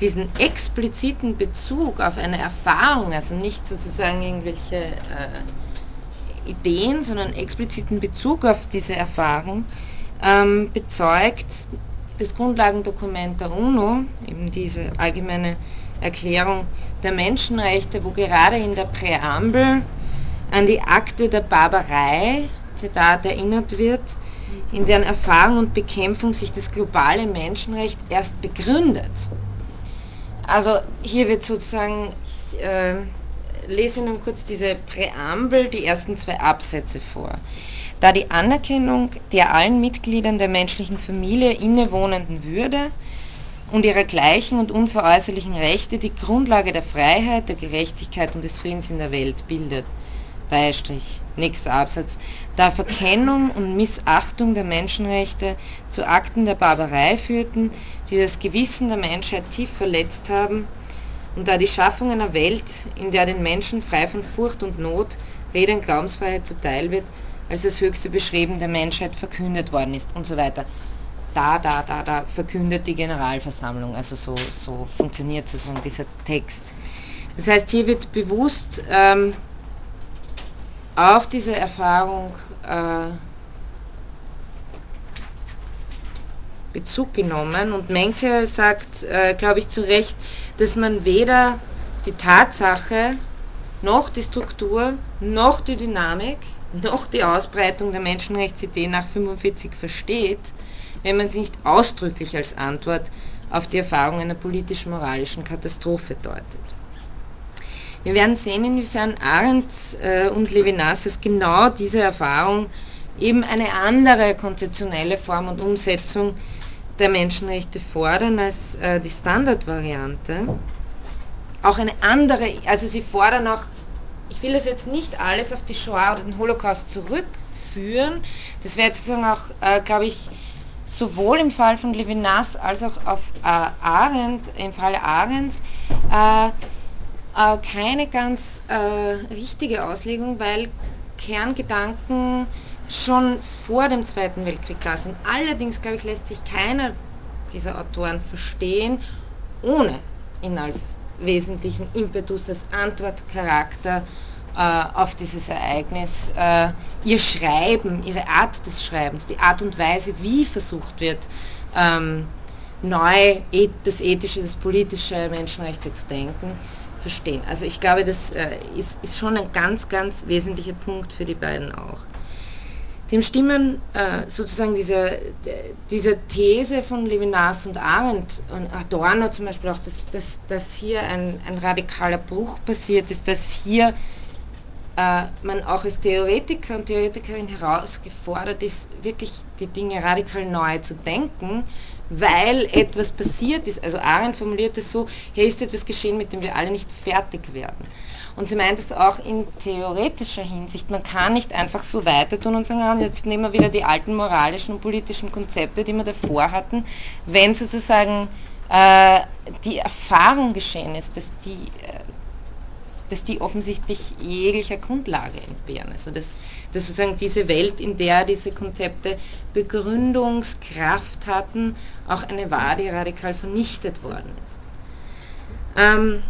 diesen expliziten Bezug auf eine Erfahrung, also nicht sozusagen irgendwelche äh, Ideen, sondern expliziten Bezug auf diese Erfahrung, ähm, bezeugt das Grundlagendokument der UNO, eben diese allgemeine Erklärung der Menschenrechte, wo gerade in der Präambel an die Akte der Barbarei, Zitat, erinnert wird, in deren Erfahrung und Bekämpfung sich das globale Menschenrecht erst begründet. Also hier wird sozusagen, ich äh, lese nun kurz diese Präambel, die ersten zwei Absätze vor. Da die Anerkennung der allen Mitgliedern der menschlichen Familie innewohnenden Würde und ihrer gleichen und unveräußerlichen Rechte die Grundlage der Freiheit, der Gerechtigkeit und des Friedens in der Welt bildet. Beistrich, nächster Absatz, da Verkennung und Missachtung der Menschenrechte zu Akten der Barbarei führten, die das Gewissen der Menschheit tief verletzt haben, und da die Schaffung einer Welt, in der den Menschen frei von Furcht und Not, Rede und Glaubensfreiheit zuteil wird, als das höchste Beschreiben der Menschheit verkündet worden ist und so weiter. Da, da, da, da verkündet die Generalversammlung. Also so, so funktioniert sozusagen dieser Text. Das heißt, hier wird bewusst ähm, auf diese Erfahrung äh, Bezug genommen und Menke sagt, äh, glaube ich, zu Recht, dass man weder die Tatsache noch die Struktur noch die Dynamik noch die Ausbreitung der Menschenrechtsidee nach 1945 versteht, wenn man sie nicht ausdrücklich als Antwort auf die Erfahrung einer politisch-moralischen Katastrophe deutet. Wir werden sehen, inwiefern Arendt äh, und Levinas genau diese Erfahrung eben eine andere konzeptionelle Form und Umsetzung der Menschenrechte fordern als äh, die Standardvariante. Auch eine andere, also sie fordern auch, ich will das jetzt nicht alles auf die Shoah oder den Holocaust zurückführen, das wäre sozusagen auch, äh, glaube ich, sowohl im Fall von Levinas als auch auf Arendt, im Falle Arendts, keine ganz äh, richtige Auslegung, weil Kerngedanken schon vor dem Zweiten Weltkrieg da sind. Allerdings, glaube ich, lässt sich keiner dieser Autoren verstehen, ohne ihn als wesentlichen Impetus, als Antwortcharakter äh, auf dieses Ereignis, äh, ihr Schreiben, ihre Art des Schreibens, die Art und Weise, wie versucht wird, ähm, neu das ethische, das politische Menschenrechte zu denken, verstehen. Also ich glaube, das äh, ist, ist, schon ein ganz, ganz wesentlicher Punkt für die beiden auch. Dem stimmen äh, sozusagen diese, diese These von Levinas und Arendt und Adorno zum Beispiel auch, dass, dass, dass hier ein, ein radikaler Bruch passiert ist, dass hier äh, man auch als Theoretiker und Theoretikerin herausgefordert ist, wirklich die Dinge radikal neu zu denken weil etwas passiert ist. Also Arendt formuliert es so, hier ist etwas geschehen, mit dem wir alle nicht fertig werden. Und sie meint es auch in theoretischer Hinsicht. Man kann nicht einfach so weiter tun und sagen, ah, jetzt nehmen wir wieder die alten moralischen und politischen Konzepte, die wir davor hatten, wenn sozusagen äh, die Erfahrung geschehen ist, dass die, äh, dass die offensichtlich jeglicher Grundlage entbehren. Also dass, dass sozusagen diese Welt, in der diese Konzepte Begründungskraft hatten, auch eine war, die radikal vernichtet worden ist. Ähm,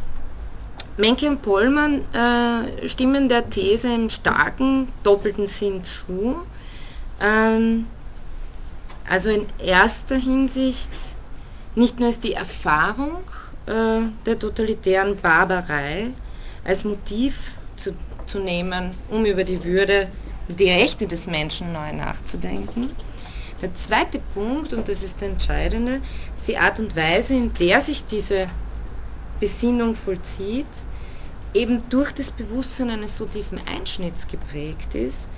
Menke und Pollmann äh, stimmen der These im starken doppelten Sinn zu. Ähm, also in erster Hinsicht nicht nur ist die Erfahrung äh, der totalitären Barbarei als Motiv zu, zu nehmen, um über die Würde und die Rechte des Menschen neu nachzudenken. Der zweite Punkt, und das ist der entscheidende, ist die Art und Weise, in der sich diese Besinnung vollzieht, eben durch das Bewusstsein eines so tiefen Einschnitts geprägt ist,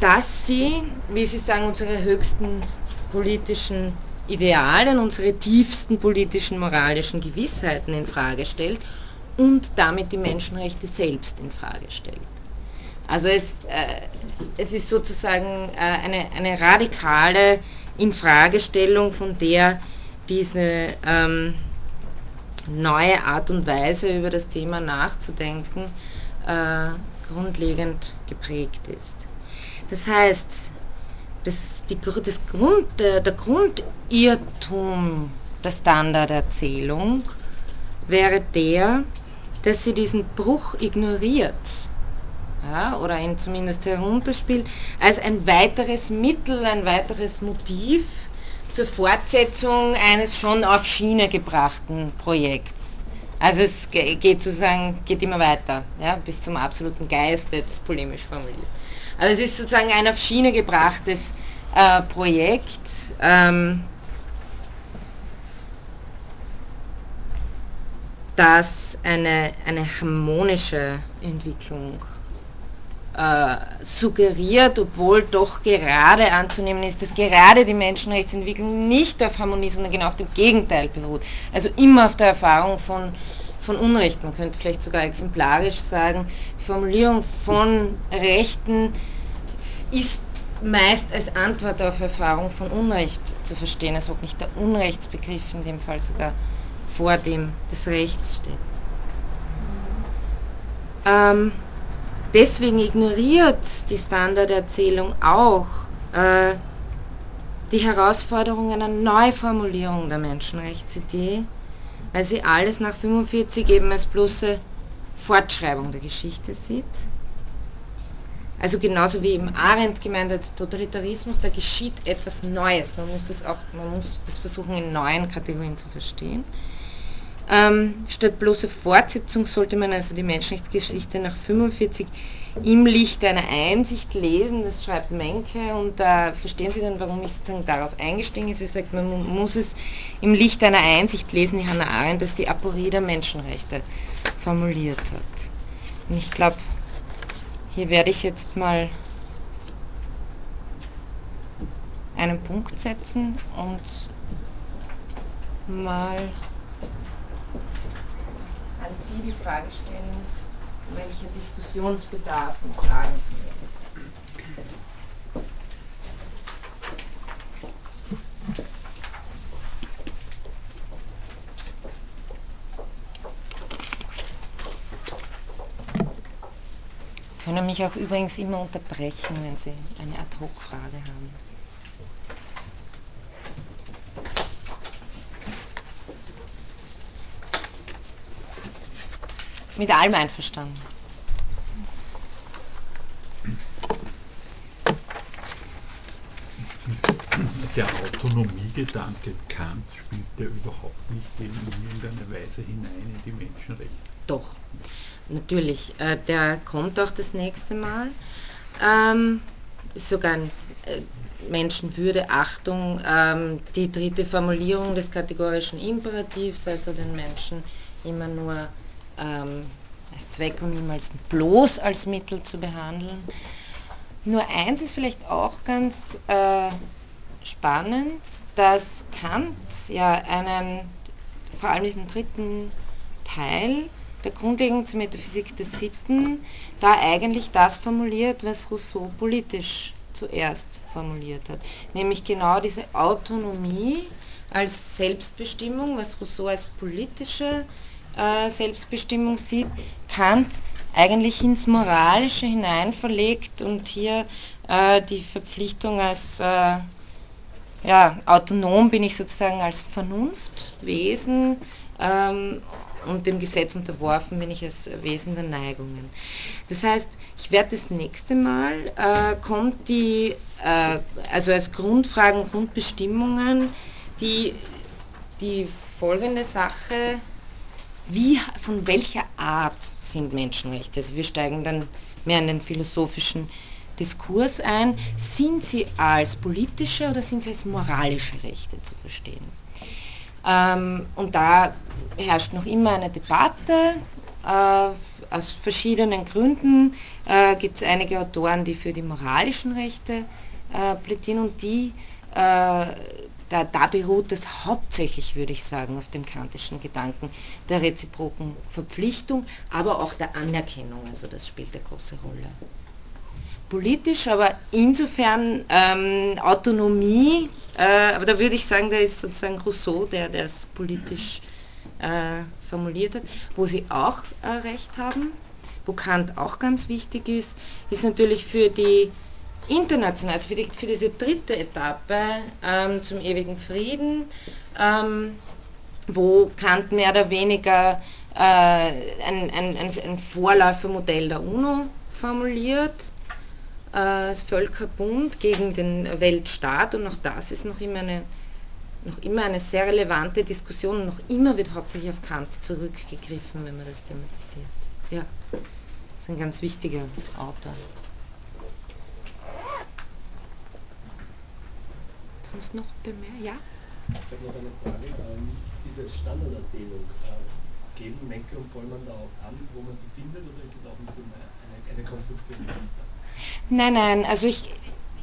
dass sie, wie Sie sagen, unsere höchsten politischen Idealen, unsere tiefsten politischen, moralischen Gewissheiten in Frage stellt und damit die Menschenrechte selbst in Frage stellt. Also es, äh, es ist sozusagen äh, eine, eine radikale Infragestellung, von der diese ähm, neue Art und Weise über das Thema nachzudenken äh, grundlegend geprägt ist. Das heißt, das, die, das Grund, der, der Grundirrtum der Standarderzählung wäre der, dass sie diesen Bruch ignoriert ja, oder ihn zumindest herunterspielt, als ein weiteres Mittel, ein weiteres Motiv zur Fortsetzung eines schon auf Schiene gebrachten Projekts. Also es geht sozusagen, geht immer weiter, ja, bis zum absoluten Geist, jetzt polemisch formuliert. Also es ist sozusagen ein auf Schiene gebrachtes äh, Projekt, ähm, das eine, eine harmonische Entwicklung äh, suggeriert, obwohl doch gerade anzunehmen ist, dass gerade die Menschenrechtsentwicklung nicht auf Harmonie, sondern genau auf dem Gegenteil beruht. Also immer auf der Erfahrung von, von Unrecht. Man könnte vielleicht sogar exemplarisch sagen, die Formulierung von Rechten ist meist als Antwort auf Erfahrung von Unrecht zu verstehen, als ob nicht der Unrechtsbegriff in dem Fall sogar vor dem des Rechts steht. Ähm, deswegen ignoriert die Standarderzählung auch äh, die Herausforderung einer Neuformulierung der Menschenrechtsidee, weil sie alles nach 45 eben als bloße Fortschreibung der Geschichte sieht. Also genauso wie eben Arendt gemeint hat, Totalitarismus, da geschieht etwas Neues. Man muss das auch, man muss das versuchen in neuen Kategorien zu verstehen. Ähm, statt bloße Fortsetzung sollte man also die Menschheitsgeschichte nach 45 im Licht einer Einsicht lesen, das schreibt Menke und da äh, verstehen Sie dann, warum ich sozusagen darauf eingestiegen ist. Sie sagt, man muss es im Licht einer Einsicht lesen, die Hannah Arendt, dass die Aporie der Menschenrechte formuliert hat. Und ich glaube, hier werde ich jetzt mal einen Punkt setzen und mal an Sie die Frage stellen, welcher Diskussionsbedarf und Fragen von Ihrer ist. können mich auch übrigens immer unterbrechen, wenn Sie eine Ad-Hoc-Frage haben. Mit allem einverstanden. Der Autonomiegedanke Kant spielt ja überhaupt nicht in irgendeine Weise hinein in die Menschenrechte. Doch, natürlich. Äh, der kommt auch das nächste Mal. Ähm, sogar ein äh, Menschenwürde, Achtung, ähm, die dritte Formulierung des kategorischen Imperativs, also den Menschen immer nur ähm, als Zweck und niemals bloß als Mittel zu behandeln. Nur eins ist vielleicht auch ganz äh, spannend, dass Kant ja einen, vor allem diesen dritten Teil der Grundlegung zur Metaphysik der Sitten, da eigentlich das formuliert, was Rousseau politisch zuerst formuliert hat, nämlich genau diese Autonomie als Selbstbestimmung, was Rousseau als politische Selbstbestimmung sieht, Kant eigentlich ins Moralische hinein verlegt und hier äh, die Verpflichtung als äh, ja, autonom bin ich sozusagen als Vernunftwesen ähm, und dem Gesetz unterworfen bin ich als Wesen der Neigungen. Das heißt, ich werde das nächste Mal, äh, kommt die, äh, also als Grundfragen, Grundbestimmungen, die, die folgende Sache, wie, von welcher Art sind Menschenrechte? Also wir steigen dann mehr in den philosophischen Diskurs ein. Sind sie als politische oder sind sie als moralische Rechte zu verstehen? Ähm, und da herrscht noch immer eine Debatte. Äh, aus verschiedenen Gründen äh, gibt es einige Autoren, die für die moralischen Rechte äh, plädieren und die, äh, da, da, beruht das hauptsächlich, würde ich sagen, auf dem kantischen Gedanken der reziproken Verpflichtung, aber auch der Anerkennung. Also das spielt eine große Rolle politisch, aber insofern ähm, Autonomie, äh, aber da würde ich sagen, da ist sozusagen Rousseau, der das politisch äh, formuliert hat, wo sie auch äh, recht haben, wo Kant auch ganz wichtig ist, ist natürlich für die international, also für, die, für diese dritte Etappe ähm, zum ewigen Frieden, ähm, wo Kant mehr oder weniger äh, ein, ein, ein, Vorläufermodell der UNO formuliert, äh, Völkerbund gegen den Weltstaat und auch das ist noch immer eine, noch immer eine sehr relevante Diskussion und noch immer wird hauptsächlich auf Kant zurückgegriffen, wenn man das thematisiert. Ja, das ist ein ganz wichtiger Autor. Sonst noch bemerkt? Ja? Ich habe noch eine Frage. Ähm, diese Standarderzählung, äh, geben Menke und Vollmann da auch an, wo man die findet, oder ist es auch ein bisschen eine, eine, eine Konstruktion? Nein, nein, also ich,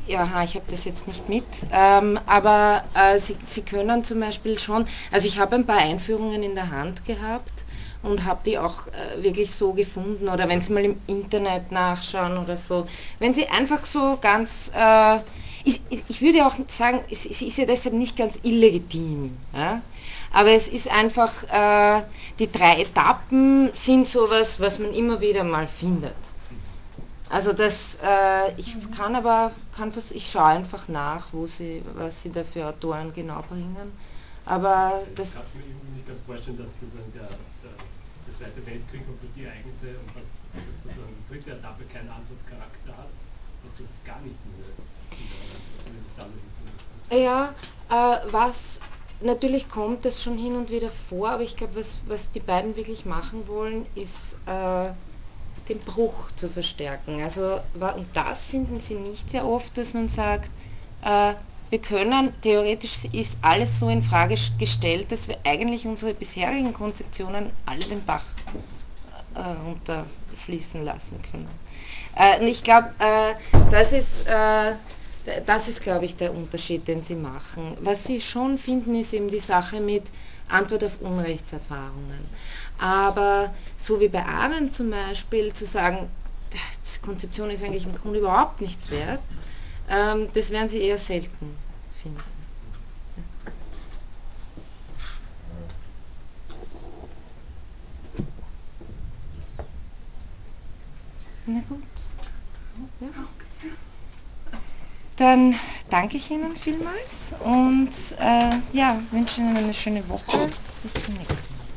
ja, ich habe das jetzt nicht mit, ähm, aber äh, Sie, Sie können zum Beispiel schon, also ich habe ein paar Einführungen in der Hand gehabt und habe die auch äh, wirklich so gefunden oder wenn Sie mal im Internet nachschauen oder so, wenn Sie einfach so ganz, äh, ich, würde auch sagen, es, ist ja deshalb nicht ganz illegitim, ja? aber es ist einfach, äh, die drei Etappen sind sowas, was man immer wieder mal findet. Also das, äh, ich kann aber, kann fast, ich schaue einfach nach, wo sie, was sie da für Autoren genau bringen. Aber das... Ich kann mir nicht ganz vorstellen, dass sozusagen der, der, der Zweite Weltkrieg und die Ereignisse und dass, dass sozusagen die dritte Etappe keinen Antwortcharakter hat, dass das gar nicht diese, diese Ja, äh, was natürlich kommt das schon hin und wieder vor, aber ich glaube, was, was die beiden wirklich machen wollen, ist... Äh, den Bruch zu verstärken. Also, und das finden Sie nicht sehr oft, dass man sagt, äh, wir können, theoretisch ist alles so in Frage gestellt, dass wir eigentlich unsere bisherigen Konzeptionen alle den Bach äh, runterfließen lassen können. Äh, und ich glaube, äh, das ist, äh, das ist, glaube ich, der Unterschied, den sie machen. Was sie schon finden, ist eben die Sache mit Antwort auf Unrechtserfahrungen. Aber so wie bei Arendt zum Beispiel zu sagen, die Konzeption ist eigentlich im Grunde überhaupt nichts wert, ähm, das werden Sie eher selten finden. Na gut. Ja. Dann danke ich Ihnen vielmals und äh, ja, wünsche Ihnen eine schöne Woche. Bis zum nächsten Mal.